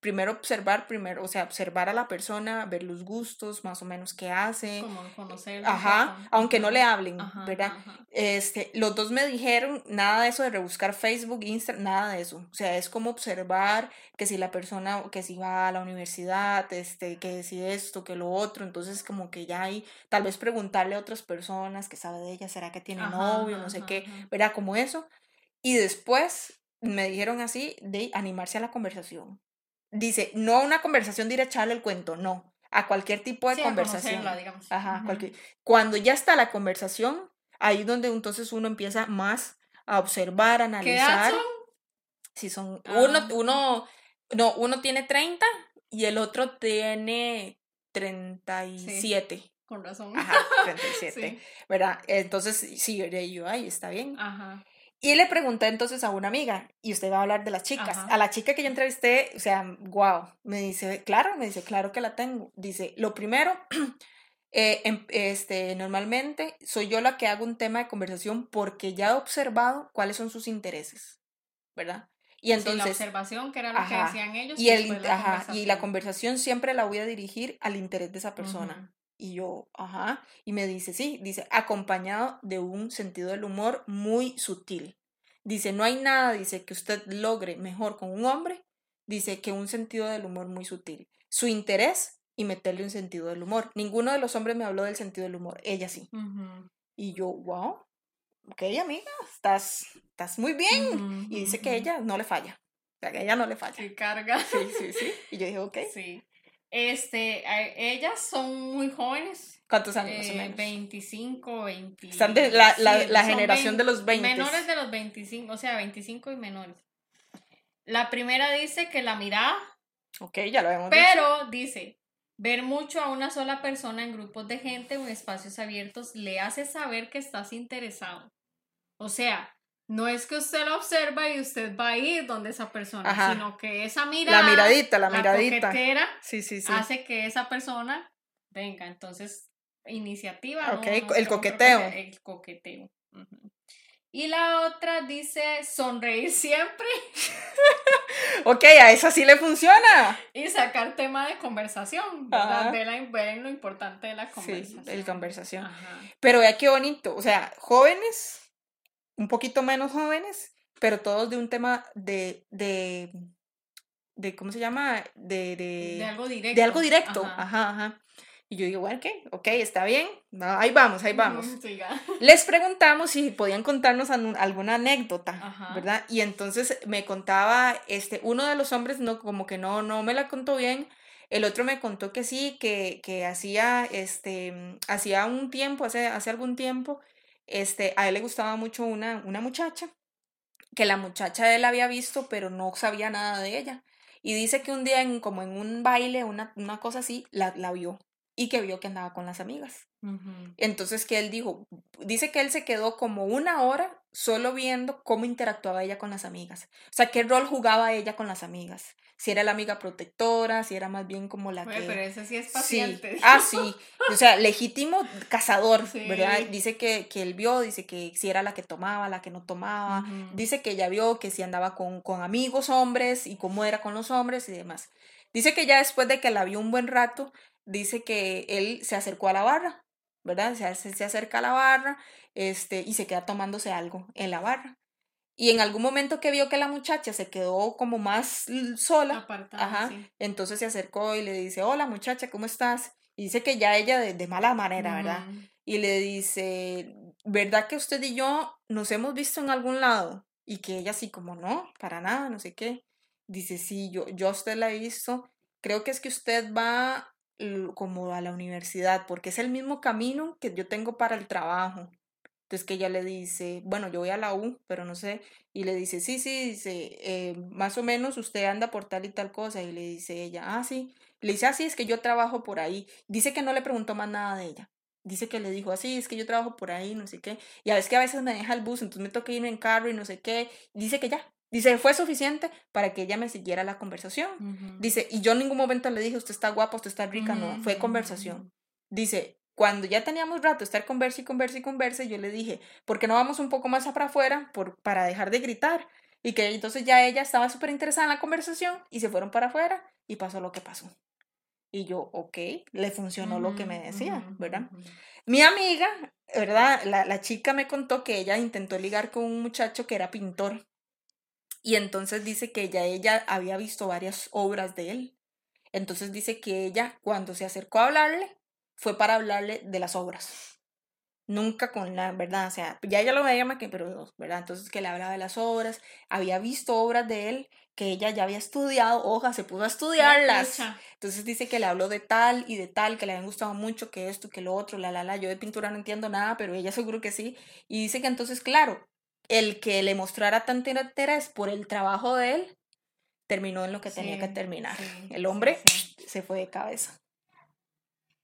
S2: primero observar, primero, o sea, observar a la persona, ver los gustos, más o menos qué hace.
S3: Como conocer.
S2: Ajá, aunque no le hablen, ¿verdad? Este, los dos me dijeron nada de eso de rebuscar Facebook, Instagram, nada de eso. O sea, es como observar que si la persona, que si va a la universidad, este, que si esto, que lo otro, entonces como que ya hay, tal vez preguntarle a otras personas que sabe de ella, será que tiene novio, no sé qué, ¿verdad? Como eso. Y después me dijeron así de animarse a la conversación dice, no a una conversación de ir a echarle el cuento, no, a cualquier tipo de conversación.
S3: digamos.
S2: Ajá, cualquier... Cuando ya está la conversación, ahí es donde entonces uno empieza más a observar, a analizar.
S3: ¿Qué edad son?
S2: Si son, uno, ah. uno, no, uno tiene 30 y el otro tiene 37.
S3: Sí, con razón.
S2: Ajá, 37. ¿Verdad? Entonces, sí, yo, ahí está bien.
S3: Ajá.
S2: Y le pregunté entonces a una amiga, y usted va a hablar de las chicas. A la chica que yo entrevisté, o sea, wow, me dice, claro, me dice, claro que la tengo. Dice, lo primero, eh, em, este, normalmente soy yo la que hago un tema de conversación porque ya he observado cuáles son sus intereses, ¿verdad?
S3: Y entonces... la observación, que era lo que decían ellos.
S2: Y, el, la y la conversación siempre la voy a dirigir al interés de esa persona. Y yo, ajá, y me dice, sí, dice, acompañado de un sentido del humor muy sutil. Dice, no hay nada, dice, que usted logre mejor con un hombre dice que un sentido del humor muy sutil. Su interés y meterle un sentido del humor. Ninguno de los hombres me habló del sentido del humor, ella sí. Y yo, wow, ok, amiga, estás, estás muy bien. y dice que ella no le falla. O sea, que ella no le falla.
S3: Que carga.
S2: Sí, sí, sí. Y yo dije, ok.
S3: Sí. Este, ellas son muy jóvenes.
S2: ¿Cuántos años
S3: eh, 25, 20.
S2: Están de la, la, generación de los 20.
S3: Menores de los 25, o sea, 25 y menores. La primera dice que la mirada.
S2: Ok, ya lo vemos.
S3: Pero dice, ver mucho a una sola persona en grupos de gente o en espacios abiertos le hace saber que estás interesado. O sea, no es que usted lo observa y usted va a ir donde esa persona, sino que esa mirada,
S2: la miradita, la miradita,
S3: la sí, sí, sí. hace que esa persona venga. Entonces, iniciativa.
S2: Ok, el, coqueteo.
S3: el coqueteo. Y la otra dice sonreír siempre.
S2: ok, a esa sí le funciona.
S3: Y sacar tema de conversación, ¿verdad? Ver, lo importante de la conversación.
S2: Sí, el conversación. Pero vea qué bonito. O sea, jóvenes, un poquito menos jóvenes, pero todos de un tema de, de, de ¿cómo se llama? De,
S3: de, de algo directo.
S2: De algo directo. Ajá, ajá. Y yo digo, bueno, ¿qué? Ok, está bien. ahí vamos, ahí vamos. Les preguntamos si podían contarnos alguna anécdota, ¿verdad? Y entonces me contaba, este, uno de los hombres no, como que no, no me la contó bien. El otro me contó que sí, que, que hacía, este, hacía un tiempo, hace, hace algún tiempo, este, a él le gustaba mucho una, una muchacha, que la muchacha él había visto, pero no sabía nada de ella. Y dice que un día, en, como en un baile, una, una cosa así, la, la vio y que vio que andaba con las amigas. Entonces que él dijo, dice que él se quedó como una hora solo viendo cómo interactuaba ella con las amigas. O sea, qué rol jugaba ella con las amigas. Si era la amiga protectora, si era más bien como la que...
S3: Pero ese sí es paciente.
S2: Ah, sí. O sea, legítimo cazador, ¿verdad? Dice que, que, él vio, dice que si era la que tomaba, la que no tomaba. Dice que ella vio que si andaba con, con amigos hombres y cómo era con los hombres y demás. Dice que ya después de que la vio un buen rato, dice que él se acercó a la barra, ¿verdad? Se, se acerca a la barra este, y se queda tomándose algo en la barra. Y en algún momento que vio que la muchacha se quedó como más sola, ajá, entonces se acercó y le dice, hola muchacha, ¿cómo estás? Y dice que ya ella de, mala manera, ¿verdad? Y le dice, ¿verdad que usted y yo nos hemos visto en algún lado? Y que ella así como, no, para nada, no sé qué. Dice, sí, yo, yo a usted la he visto. Creo que es que usted va como a la universidad, porque es el mismo camino que yo tengo para el trabajo. Entonces que ella le dice, bueno, yo voy a la U, pero no sé, y le dice, sí, sí, dice, eh, más o menos usted anda por tal y tal cosa, y le dice ella, ah, sí, le dice, ah, sí, es que yo trabajo por ahí. Dice que no le preguntó más nada de ella. Dice que le dijo, así, ah, es que yo trabajo por ahí, no sé qué. Y a veces que a veces me deja el bus, entonces me toca irme en carro y no sé qué. Dice que ya, Dice, fue suficiente para que ella me siguiera la conversación. Dice, y yo en ningún momento le dije, usted está guapa, usted está rica, no, fue conversación. Dice, cuando ya teníamos rato estar conversa y conversa y conversa, yo le dije, ¿por qué no vamos un poco más para afuera por, para dejar de gritar? Y que entonces ya ella estaba súper interesada en la conversación y se fueron para afuera y pasó lo que pasó. Y yo, ok, le funcionó lo que me decía, ¿verdad? Mi amiga, ¿verdad? La, la chica me contó que ella intentó ligar con un muchacho que era pintor y entonces dice que ya ella había visto varias obras de él. Entonces dice que ella, cuando se acercó a hablarle, fue para hablarle de las obras. Nunca con la verdad, o sea, ya ella lo veía más que, pero, ¿verdad? Entonces que le hablaba de las obras, había visto obras de él que ella ya había estudiado, hoja, se pudo a estudiarlas. Entonces dice que le habló de tal y de tal, que le habían gustado mucho, que esto, que lo otro, la, la, la. Yo de pintura no entiendo nada, pero ella seguro que sí. Y dice que entonces, claro, el que le mostrara tanto interés por el trabajo de él, terminó en lo que tenía que terminar. el hombre se fue de cabeza.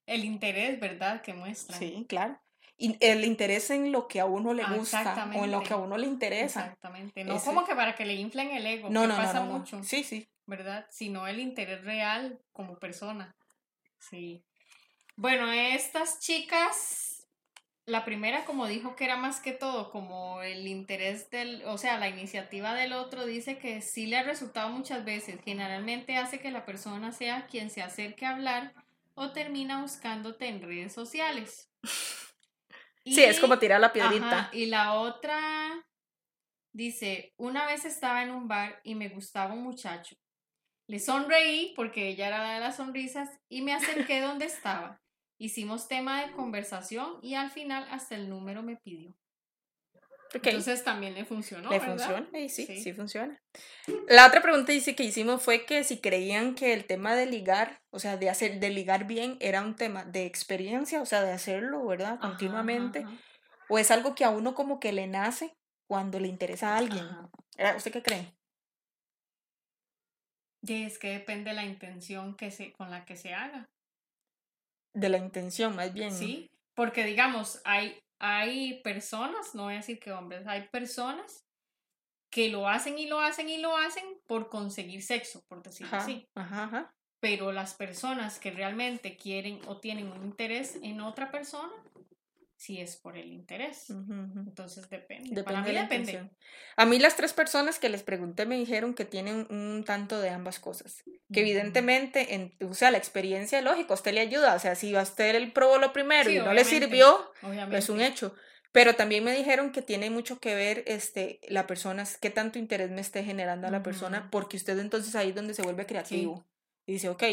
S3: El interés, ¿verdad? Que muestra.
S2: Sí, claro. Y el interés en lo que a uno le gusta o en lo que a uno le interesa.
S3: Exactamente. No como que para que le inflen el ego, no, que no, pasa mucho.
S2: Sí, sí.
S3: ¿Verdad? Sino el interés real como persona. Sí. Bueno, estas chicas la primera, como dijo que era más que todo como el interés del, o sea, la iniciativa del otro, dice que sí le ha resultado muchas veces. Generalmente hace que la persona sea quien se acerque a hablar o termina buscándote en redes sociales.
S2: sí, es como tirar la piedrita.
S3: y la otra dice, una vez estaba en un bar y me gustaba un muchacho. Le sonreí porque ella era la de las sonrisas y me acerqué donde estaba. Hicimos tema de conversación y al final hasta el número me pidió. Entonces también le funcionó.
S2: Le funciona, sí, sí, funciona. La otra pregunta dice que hicimos fue que si creían que el tema de ligar, o sea, de hacer, de ligar bien, era un tema de experiencia, o sea, de hacerlo, ¿verdad? Continuamente. O es algo que a uno como que le nace cuando le interesa a alguien. ¿Usted qué cree?
S3: Y es que depende de la intención que se, con la que se haga.
S2: De la intención, más bien.
S3: Sí, porque digamos, hay hay personas, no voy a decir que hombres, hay personas que lo hacen y lo hacen y lo hacen por conseguir sexo, por decirlo así. Pero las personas que realmente quieren o tienen un interés en otra persona, si es por el interés. Entonces depende. depende Para mí depende.
S2: A mí las tres personas que les pregunté me dijeron que tienen un tanto de ambas cosas. Que evidentemente, en, o sea, la experiencia, lógico, usted le ayuda. O sea, si a usted el probó lo primero y no le sirvió, es un hecho. Pero también me dijeron que tiene mucho que ver este, la persona, qué tanto interés me esté generando a la persona, porque usted entonces ahí es donde se vuelve creativo. Y dice, ok,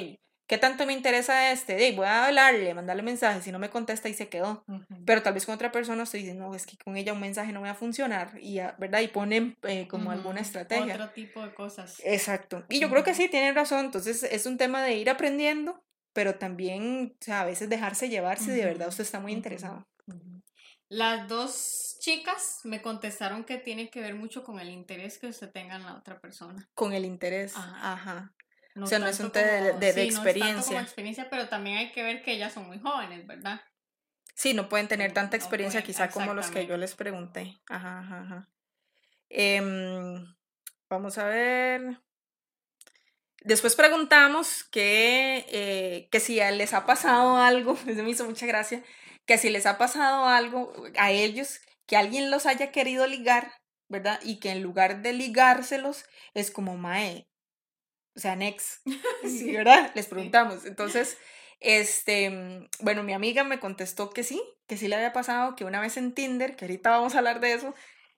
S2: ¿Qué tanto me interesa este? De, voy a hablarle, mandarle mensaje, si no me contesta y se quedó. Pero tal vez con otra persona usted dice, no, es que con ella un mensaje no va a funcionar, y ¿verdad? Y ponen eh, como alguna estrategia.
S3: Otro tipo de cosas.
S2: Exacto. Y yo creo que sí, tienen razón. Entonces es un tema de ir aprendiendo, pero también, o sea, a veces dejarse llevar si de verdad usted está muy interesado.
S3: Las dos chicas me contestaron que tiene que ver mucho con el interés que usted tenga en la otra persona.
S2: Con el interés. Ajá. No o sea, no es un de, de, experiencia. No es como
S3: experiencia, pero también hay que ver que ellas son muy jóvenes, ¿verdad?
S2: Sí, no pueden tener tanta experiencia quizá como los que yo les pregunté. Ajá, ajá, ajá. Em, vamos a ver. Después preguntamos que, eh, que si les ha pasado algo, eso me hizo mucha gracia, que si les ha pasado algo a ellos, que alguien los haya querido ligar, ¿verdad? Y que en lugar de ligárselos, es como, Mae, o sea, next, sí, ¿verdad? Les preguntamos. Entonces, este, mm, bueno, mi amiga me contestó que sí, que sí le había pasado, que una vez en Tinder, que ahorita vamos a hablar de eso,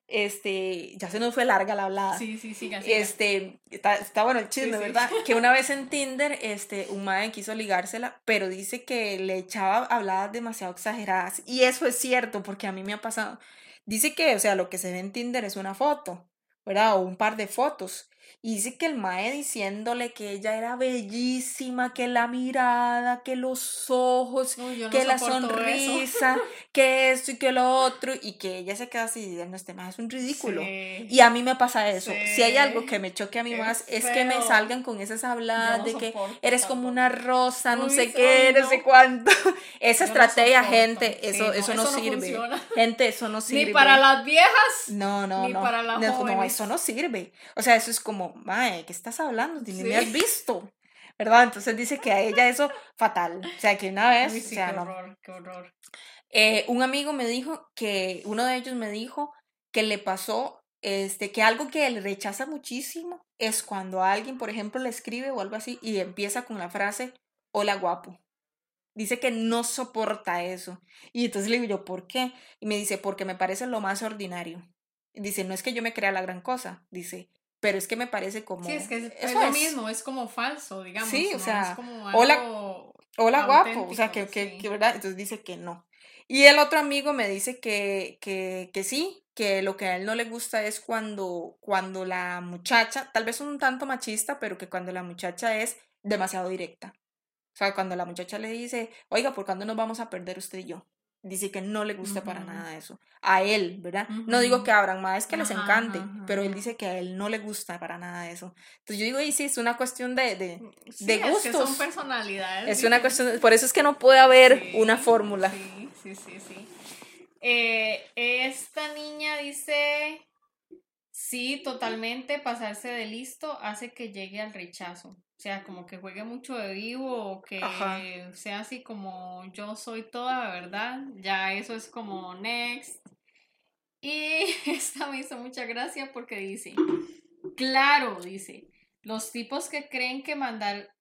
S2: este, ya se nos fue larga la hablada.
S3: Sí, sí, sí.
S2: Este, está, está, bueno el chisme, ¿verdad? Que una vez en Tinder, este, un madre quiso ligársela, pero dice que le echaba habladas demasiado exageradas. Y eso es cierto, porque a mí me ha pasado. Dice que, o sea, lo que se ve en Tinder es una foto, ¿verdad? O un par de fotos. Y dice que el mae diciéndole que ella era bellísima, que la mirada, que los ojos, que la sonrisa, que esto y que lo otro, y que ella se queda así diciendo, este mae es un ridículo. Y a mí me pasa eso. Si hay algo que me choque a mí más, es que me salgan con esas habladas de que eres como una rosa, no sé qué, no. sé cuánto. Esa estrategia, gente, eso, eso, no, sirve. gente, eso no sirve.
S3: Ni para las viejas.
S2: No, no, ni Para las no, eso no sirve. O sea, eso es como mae, ¿qué estás hablando? Ni me has visto. ¿Verdad? Entonces dice que a ella eso fatal. O sea, que una vez.
S3: o sea, qué horror, qué horror.
S2: Eh, un amigo me dijo que, uno de ellos me dijo que le pasó, este, que algo que le rechaza muchísimo es cuando alguien, por ejemplo, le escribe o algo así y empieza con la frase, hola guapo. Dice que no soporta eso. Y entonces le digo yo, ¿por qué? Y me dice, porque me parece lo más ordinario. Dice, no es que yo me crea la gran cosa. Dice, pero es que me parece como...
S3: Sí, es que es, lo mismo, es como falso, digamos.
S2: Sí, o sea, hola, hola guapo, o sea, que, que, que, ¿verdad? Entonces dice que no. Y el otro amigo me dice que, que, que sí, que lo que a él no le gusta es cuando, cuando la muchacha, tal vez un tanto machista, pero que cuando la muchacha es demasiado directa. O sea, cuando la muchacha le dice, oiga, ¿por cuándo nos vamos a perder usted y yo? Dice que no le gusta para nada eso. A él, ¿verdad? No digo que abran más que les encante, pero él dice que a él no le gusta para nada eso. Entonces yo digo, y sí, es una cuestión de, de, mm, de gustos. Es que
S3: son personalidades.
S2: Es una cuestión, por eso es que no puede haber una fórmula.
S3: Sí, sí, sí, sí. Eh, esta niña dice, sí, totalmente, pasarse de listo hace que llegue al rechazo. O sea, como que juegue mucho de vivo o que sea así como yo soy toda, ¿verdad? Ya eso es como next. Y esta me hizo mucha gracia porque dice, claro, dice, los tipos que creen que mandar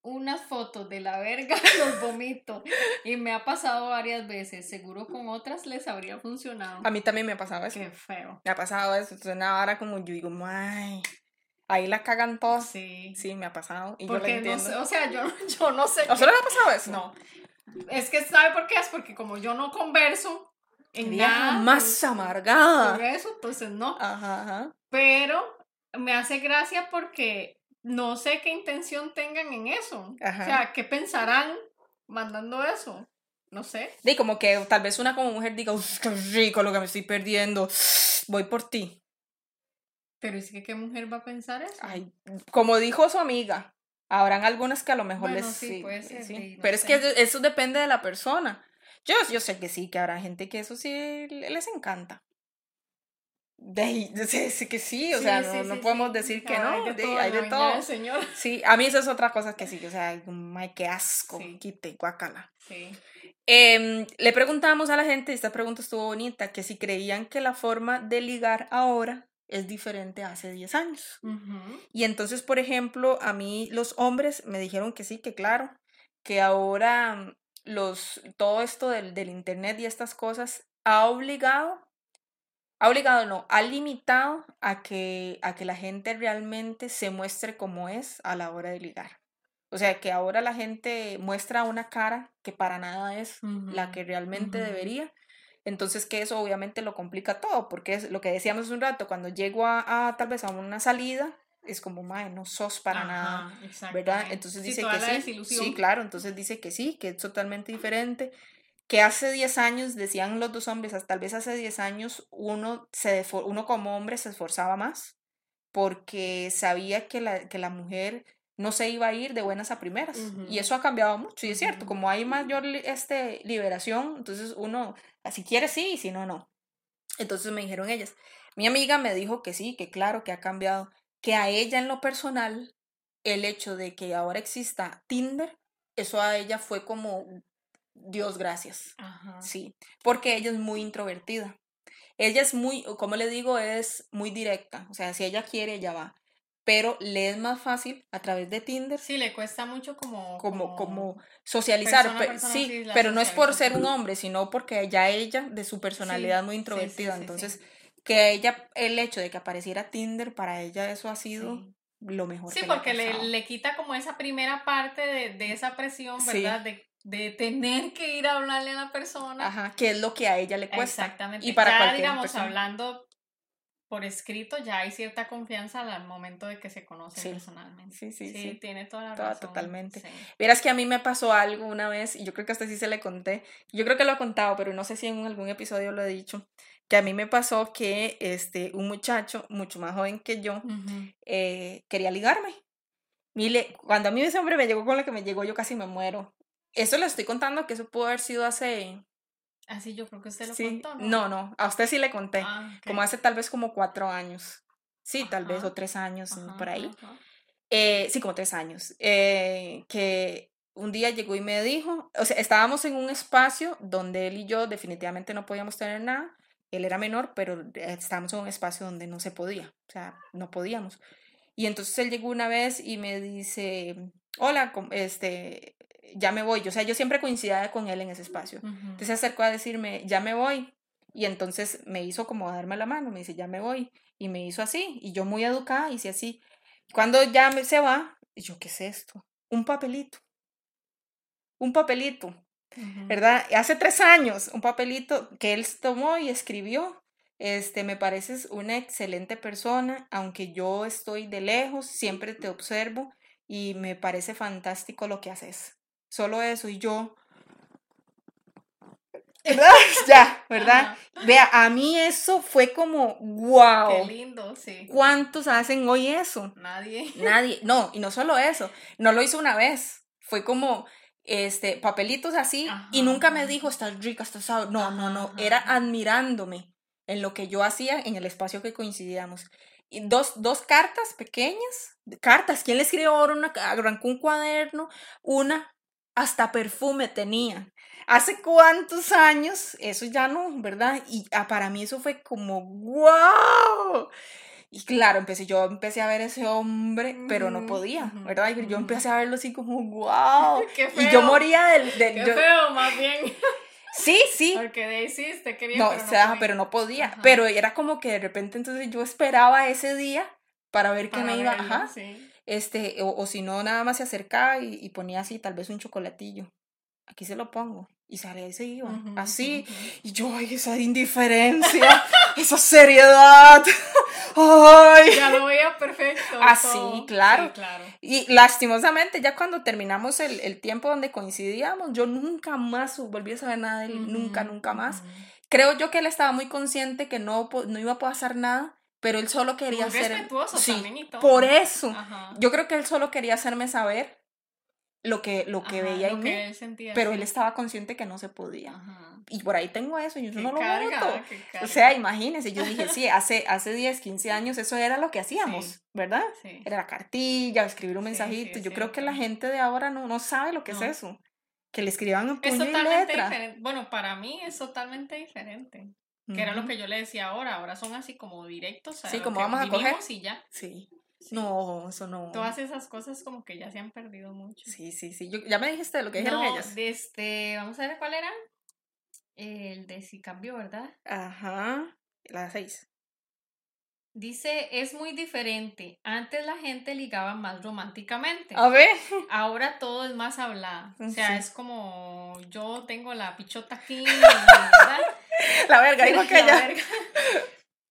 S3: unas fotos de la verga los vomito. Y me ha pasado varias veces. Seguro con otras les habría funcionado.
S2: A mí también me ha pasado eso.
S3: Qué feo.
S2: Me ha pasado eso. Entonces, ahora como yo digo, ay Ahí la cagan todas. Sí. Sí, me ha pasado. Y
S3: Porque yo o sea, yo, yo no sé.
S2: ¿A solo le ha pasado eso?
S3: No. Es que, ¿sabe por qué? Es porque como yo no converso en nada.
S2: más pues, amargada.
S3: Por eso, entonces no. Ajá, ajá. Pero me hace gracia porque no sé qué intención tengan en eso. Ajá. O sea, ¿qué pensarán mandando eso? No sé.
S2: Y como que tal vez una como mujer diga, qué rico lo que me estoy perdiendo, voy por ti.
S3: Pero es que qué mujer va a pensar eso.
S2: Ay, como dijo su amiga, habrán algunas que a lo mejor les sí, puede ser, sí. pero es que eso depende de la persona. Yo, yo sé que sí, que habrá gente que eso sí les encanta. De, sí, que sí, o sea, no, no podemos decir que no, hay de todo. Hay de todo. Señor. Sí, a mí eso es otra cosa que sí, o sea, ay, qué asco, quite, guácala. Sí. Eh, le preguntamos a la gente, esta pregunta estuvo bonita, que si creían que la forma de ligar ahora es diferente a hace 10 años. Y entonces, por ejemplo, a mí los hombres me dijeron que sí, que claro, que ahora los, todo esto del, del Internet y estas cosas ha obligado, ha obligado, no, ha limitado a que, a que la gente realmente se muestre como es a la hora de ligar. O sea, que ahora la gente muestra una cara que para nada es la que realmente debería. Entonces, que eso obviamente lo complica todo, porque es lo que decíamos hace un rato, cuando llego a, tal vez a una salida, es como, mae, no sos para nada, ¿verdad? Entonces dice que sí, sí, claro, entonces dice que sí, que es totalmente diferente, que hace 10 años, decían los dos hombres, tal vez hace 10 años uno, se, uno como hombre se esforzaba más, porque sabía que la, que la mujer no se iba a ir de buenas a primeras. Y eso ha cambiado mucho, y es cierto, como hay mayor este, liberación, entonces uno, si quiere sí, y si no, no. Entonces me dijeron ellas. Mi amiga me dijo que sí, que claro, que ha cambiado, que a ella en lo personal, el hecho de que ahora exista Tinder, eso a ella fue como, Dios gracias. Sí, porque ella es muy introvertida. Ella es muy, como le digo, es muy directa. O sea, si ella quiere, ella va pero le es más fácil a través de Tinder.
S3: Sí, le cuesta mucho como...
S2: Como, como socializar, sí, pero no es por ser un hombre, sino porque ya ella, de su personalidad muy introvertida, entonces que ella, el hecho de que apareciera Tinder, para ella eso ha sido lo mejor.
S3: Sí, porque le, le, quita como esa primera parte de, de esa presión, ¿verdad? De, de, tener que ir a hablarle a la persona.
S2: Ajá, que es lo que a ella le cuesta.
S3: Exactamente. Y para ya, digamos, hablando por escrito ya hay cierta confianza al momento de que se conocen personalmente. Sí, sí, sí, tiene toda la razón.
S2: Totalmente. Verás que a mí me pasó algo una vez, y yo creo que hasta sí se le conté, yo creo que lo he contado, pero no sé si en algún episodio lo he dicho, que a mí me pasó que este, un muchacho mucho más joven que yo eh, quería ligarme. Mire, cuando a mí ese hombre me llegó con lo que me llegó, yo casi me muero. Eso le estoy contando que eso pudo haber sido hace
S3: Así yo creo que usted lo contó, ¿no?
S2: No, no, a usted sí le conté. Ah, como hace tal vez como cuatro años. Sí, tal vez, o tres años, por ahí. Eh, sí, como tres años. Eh, que un día llegó y me dijo, o sea, estábamos en un espacio donde él y yo definitivamente no podíamos tener nada. Él era menor, pero estábamos en un espacio donde no se podía, o sea, no podíamos. Y entonces él llegó una vez y me dice, hola, este, ya me voy. O sea, yo siempre coincidía con él en ese espacio. Entonces se acercó a decirme, ya me voy. Y entonces me hizo como darme la mano, me dice, ya me voy. Y me hizo así. Y yo muy educada hice así. Cuando ya se va, yo, ¿qué es esto? Un papelito. Un papelito. ¿Verdad? Hace tres años, un papelito que él tomó y escribió. Este, me pareces una excelente persona, aunque yo estoy de lejos, siempre te observo y me parece fantástico lo que haces. Solo eso y yo. ¿Verdad? ya, ¿verdad? Vea, a mí eso fue como, wow.
S3: Qué lindo, sí.
S2: ¿Cuántos hacen hoy eso?
S3: Nadie.
S2: Nadie. No, y no solo eso, no lo hizo una vez. Fue como, este, papelitos así y nunca me dijo, estás rica, estás... No, no, no, era admirándome en lo que yo hacía en el espacio que coincidíamos. Y dos, dos cartas pequeñas, cartas, ¿quién le escribió ahora? Una, arrancó un cuaderno, una hasta perfume tenía. ¿Hace cuántos años? Eso ya no, ¿verdad? Y ah, para mí eso fue como, wow. Y claro, empecé, yo empecé a ver ese hombre, pero no podía, ¿verdad? Y yo empecé a verlo así como, wow. Qué feo. Y yo moría del...
S3: Qué feo, más bien.
S2: Sí, sí.
S3: Porque de hiciste, quería,
S2: no, pero no, pero no podía. Pero era como que de repente entonces yo esperaba ese día para ver qué me iba, ajá. Este, o, o si no, nada más se acercaba y, y ponía así tal vez un chocolatillo. Aquí se lo pongo y salía y se iba. así. Y yo, ay, esa indiferencia, esa seriedad. ay.
S3: Ya lo veía perfecto.
S2: Así, claro. claro. Y lastimosamente, ya cuando terminamos el, el, tiempo donde coincidíamos, yo nunca más volví a saber nada de él, nunca, nunca más. Creo yo que él estaba muy consciente que no, no iba a pasar nada, pero él solo quería
S3: ser. Respetuoso
S2: sí, por eso. Yo creo que él solo quería hacerme saber lo que, lo que veía en mí, pero él estaba consciente que no se podía. Y por ahí tengo eso, y yo no lo voto. O sea, imagínense, yo dije, sí, hace, hace 10, 15 años eso era lo que hacíamos, ¿verdad? Era la cartilla, escribir un mensajito. yo creo que la gente de ahora no, no sabe lo que es eso. Que le escriban un puño
S3: es totalmente Diferente. Bueno, para mí es totalmente diferente. Que era lo que yo le decía ahora. Ahora son así como directos.
S2: sí, como vamos a coger.
S3: Y ya.
S2: Sí. No, eso no.
S3: Todas esas cosas como que ya se han perdido mucho.
S2: Sí, sí, sí. Yo, ya me dijiste lo que dijeron no, ellas.
S3: Este, vamos a ver cuál era. El de si cambió, ¿verdad?
S2: Ajá. La seis.
S3: Dice, es muy diferente. Antes la gente ligaba más románticamente.
S2: A ver.
S3: Ahora todo es más hablada. O sea, es como yo tengo la pichota aquí. ¿verdad?
S2: La verga, dijo aquella.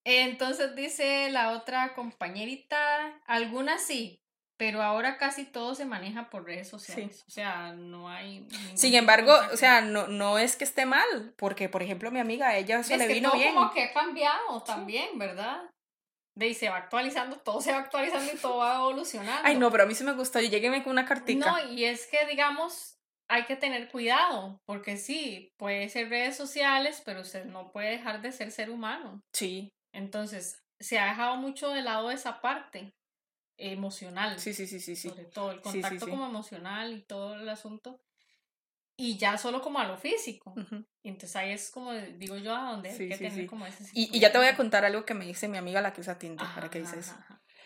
S3: Entonces dice la otra compañerita, algunas sí, pero ahora casi todo se maneja por redes sociales. O sea, no hay.
S2: Sin embargo, o sea, no, no es que esté mal, porque por ejemplo mi amiga, ella se le vino bien.
S3: como que ha cambiado también, ¿verdad? De y se va actualizando, todo se va actualizando y todo va evolucionando.
S2: Ay, no, pero a mí sí me gustó. Y lleguéme con una cartica.
S3: No, y es que, digamos, hay que tener cuidado, porque sí, puede ser redes sociales, pero usted no puede dejar de ser ser humano.
S2: Sí.
S3: Entonces, se ha dejado mucho de lado esa parte emocional.
S2: Sí, sí, sí, sí. sí.
S3: Sobre todo, el contacto como emocional y todo el asunto. Y ya solo como a lo físico. Entonces ahí es como, digo yo, a donde hay que tener como ese...
S2: Y, y, ya te voy a contar algo que me dice mi amiga la que usa Tinder, para que dices.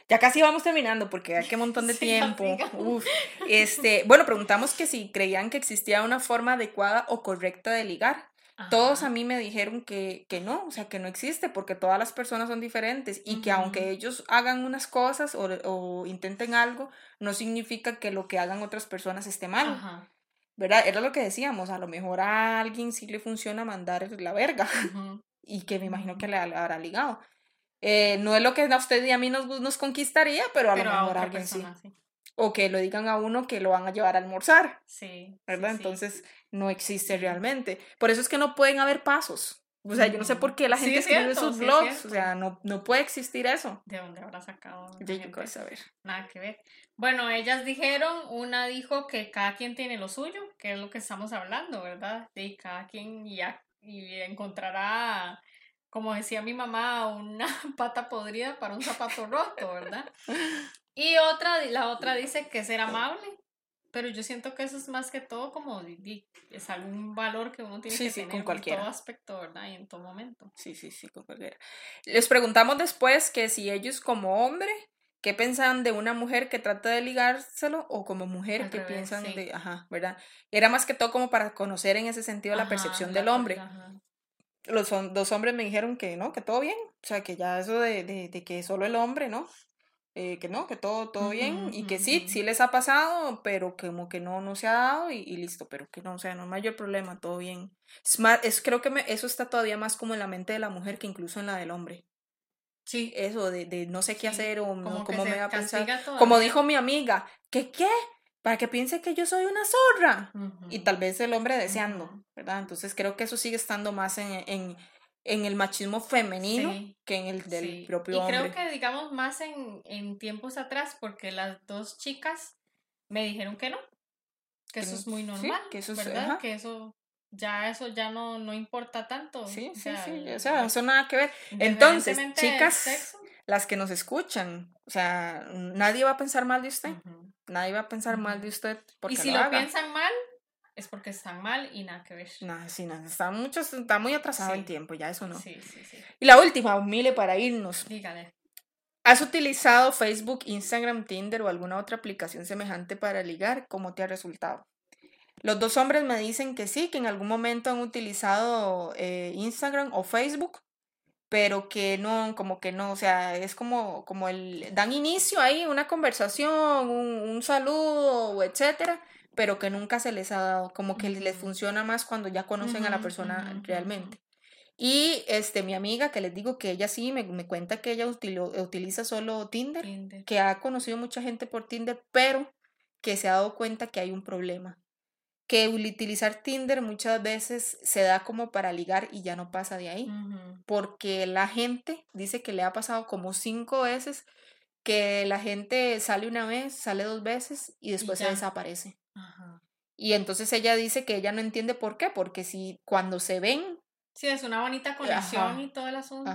S2: Ya casi vamos terminando porque hay que montón de tiempo. Uf. Este, bueno, preguntamos que si creían que existía una forma adecuada o correcta de ligar. Todos a mí me dijeron que, que, no, o sea, que no existe porque todas las personas son diferentes y que aunque ellos hagan unas cosas o, o, intenten algo, no significa que lo que hagan otras personas esté mal. ¿Verdad? Era lo que decíamos, a lo mejor a alguien sí le funciona mandar la verga y que me imagino que le habrá ligado. Eh, no es lo que a usted y a mí nos, nos conquistaría, pero a lo mejor a alguien sí. O que lo digan a uno que lo van a llevar a almorzar.
S3: Sí.
S2: ¿Verdad? Entonces no existe realmente. Por eso es que no pueden haber pasos. O sea, yo no sé por qué la gente escribe sus blogs. O sea, no, no puede existir eso.
S3: ¿De dónde habrá sacado?
S2: De yo saber.
S3: Nada que ver. Bueno, ellas dijeron, una dijo que cada quien tiene lo suyo, que es lo que estamos hablando, ¿verdad? Y cada quien ya y encontrará como decía mi mamá, una pata podrida para un zapato roto, ¿verdad? Y otra, la otra dice que ser amable, pero yo siento que eso es más que todo como es algún valor que uno tiene que tener en todo aspecto, ¿verdad? Y en todo momento.
S2: Sí, sí, sí, con cualquiera. Les preguntamos después que si ellos como hombre, ¿qué piensan de una mujer que trata de ligárselo o como mujer que piensan de, ajá, ¿verdad? Era más que todo como para conocer en ese sentido la percepción del hombre los dos hombres me dijeron que no, que todo bien, o sea, que ya eso de, de, de que solo el hombre, ¿no? Eh, que no, que todo, todo bien y que sí, sí les ha pasado, pero como que no, no se ha dado y, listo, pero que no, o sea, no hay mayor problema, todo bien. Es, más, es creo que me, eso está todavía más como en la mente de la mujer que incluso en la del hombre. Sí. Eso de, de no sé qué hacer o como cómo me va a pensar. Como dijo mi amiga, ¿qué qué? Para que piense que yo soy una zorra. Y tal vez el hombre deseando, ¿verdad? Entonces creo que eso sigue estando más en, en, en el machismo femenino que en el del propio hombre.
S3: Y creo que digamos más en, en, tiempos atrás, porque las dos chicas me dijeron que no, que eso es muy normal, que eso es, ¿verdad? Que eso ya eso ya no, no importa tanto.
S2: Sí, sí, sí, o sea, eso nada que ver. Entonces, chicas, las que nos escuchan, o sea, nadie va a pensar mal de usted. Nadie va a pensar mal de usted.
S3: Porque y si lo, piensan mal, es porque están mal y nada que ver.
S2: Nada, sí, nada. Está, mucho, está muy atrasado el tiempo, ya eso no.
S3: Sí, sí, sí.
S2: Y la última, Mile, para irnos.
S3: Dígale.
S2: ¿Has utilizado Facebook, Instagram, Tinder o alguna otra aplicación semejante para ligar? ¿Cómo te ha resultado? Los dos hombres me dicen que sí, que en algún momento han utilizado eh, Instagram o Facebook pero que no, como que no, o sea, es como, como el, dan inicio ahí, una conversación, un, saludo, etcétera, pero que nunca se les ha dado, como que les funciona más cuando ya conocen a la persona realmente. Y este, mi amiga, que les digo que ella sí, me, me cuenta que ella utiliza solo Tinder, que ha conocido mucha gente por Tinder, pero que se ha dado cuenta que hay un problema que utilizar Tinder muchas veces se da como para ligar y ya no pasa de ahí. Porque la gente dice que le ha pasado como cinco veces que la gente sale una vez, sale dos veces y después se desaparece. Y entonces ella dice que ella no entiende por qué, porque si cuando se ven...
S3: Sí, es una bonita conexión y todo el asunto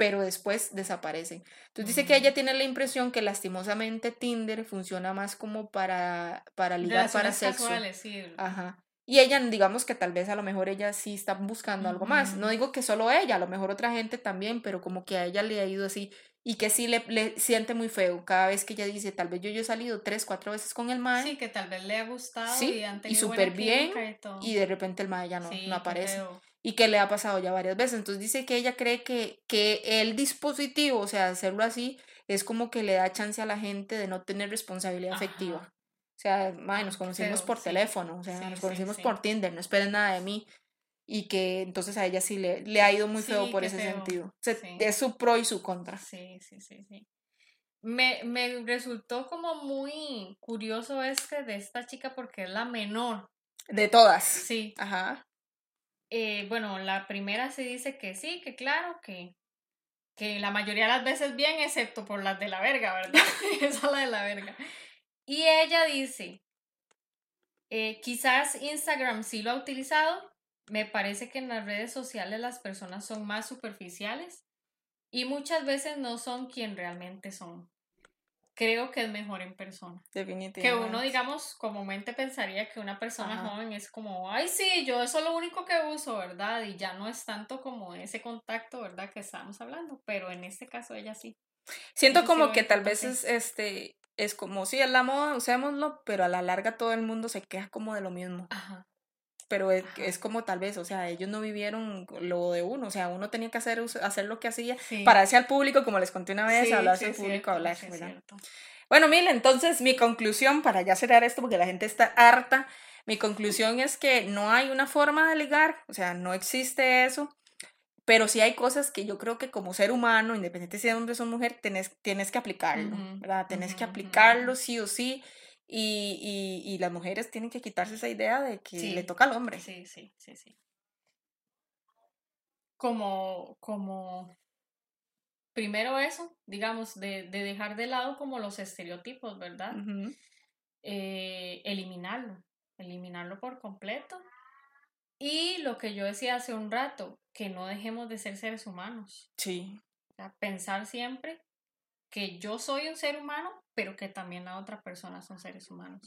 S2: pero después desaparecen. Entonces dice que ella tiene la impresión que lastimosamente Tinder funciona más como para, para ligar, para sexo.
S3: sí.
S2: Ajá. Y ella, digamos que tal vez a lo mejor ella sí está buscando algo más. No digo que solo ella, a lo mejor otra gente también, pero como que a ella le ha ido así y que sí le, le siente muy feo cada vez que ella dice, tal vez yo, yo he salido tres, cuatro veces con el mae.
S3: Sí, que tal vez le ha gustado
S2: sí, y, súper bien y, de repente el mae ya no, no aparece y que le ha pasado ya varias veces. Entonces dice que ella cree que, que el dispositivo, o sea, hacerlo así, es como que le da chance a la gente de no tener responsabilidad afectiva. O sea, nos conocimos por teléfono, o sea, nos conocimos por Tinder, no esperen nada de mí. Y que entonces a ella sí le, le ha ido muy feo por ese sentido. O sea, es su pro y su contra.
S3: Sí, sí, sí, sí. Me, me resultó como muy curioso este de esta chica porque es la menor.
S2: De todas.
S3: Sí.
S2: Ajá.
S3: Eh, bueno, la primera se dice que sí, que claro, que, que la mayoría de las veces bien, excepto por las de la verga, ¿verdad? Esa es la de la verga. Y ella dice, eh, quizás Instagram sí lo ha utilizado, me parece que en las redes sociales las personas son más superficiales y muchas veces no son quien realmente son creo que es mejor en persona.
S2: Definitivamente.
S3: Que uno, digamos, comúnmente pensaría que una persona joven es como, ay, sí, yo eso es lo único que uso, ¿verdad? Y ya no es tanto como ese contacto, ¿verdad? Que estamos hablando, pero en este caso ella sí.
S2: Siento como que tal vez es, este, es como, sí, es la moda, usémoslo, pero a la larga todo el mundo se queja como de lo mismo.
S3: Ajá
S2: pero es, como tal vez, o sea, ellos no vivieron lo de uno, o sea, uno tenía que hacer, hacer lo que hacía para hacer al público, como les conté una vez, hablarse al público, hablar, Bueno, mil entonces mi conclusión, para ya cerrar esto, porque la gente está harta, mi conclusión es que no hay una forma de ligar, o sea, no existe eso, pero sí hay cosas que yo creo que como ser humano, independiente si de hombre o mujer, tenés, tienes que aplicarlo, ¿verdad? Tenés que aplicarlo sí o sí y, y, y, las mujeres tienen que quitarse esa idea de que le toca al hombre.
S3: Sí, sí, sí, sí. Como, como, primero eso, digamos, de, de dejar de lado como los estereotipos, ¿verdad? Eh, eliminarlo, eliminarlo por completo. Y lo que yo decía hace un rato, que no dejemos de ser seres humanos.
S2: Sí.
S3: pensar siempre que yo soy un ser humano, pero que también la otra persona son seres humanos.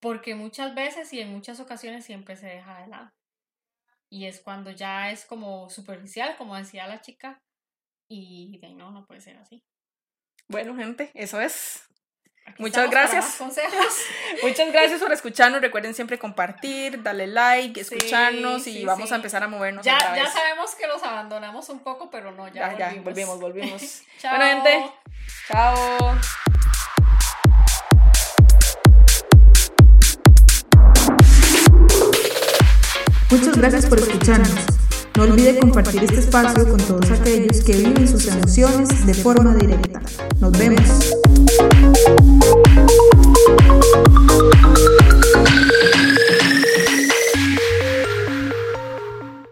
S3: Porque muchas veces y en muchas ocasiones siempre se deja de lado. Y es cuando ya es como superficial, como decía la chica, y de no, no puede ser así.
S2: Bueno, gente, eso es. Muchas gracias. Muchas gracias por escucharnos. Recuerden siempre compartir, darle like, escucharnos y vamos a empezar a movernos.
S3: Ya, ya sabemos que los abandonamos un poco, pero no, ya,
S2: ya volvimos. volvimos, Bueno, gente, chao.
S1: Muchas gracias por escucharnos. No olvide compartir este espacio con todos aquellos que viven sus emociones de forma directa. Nos vemos.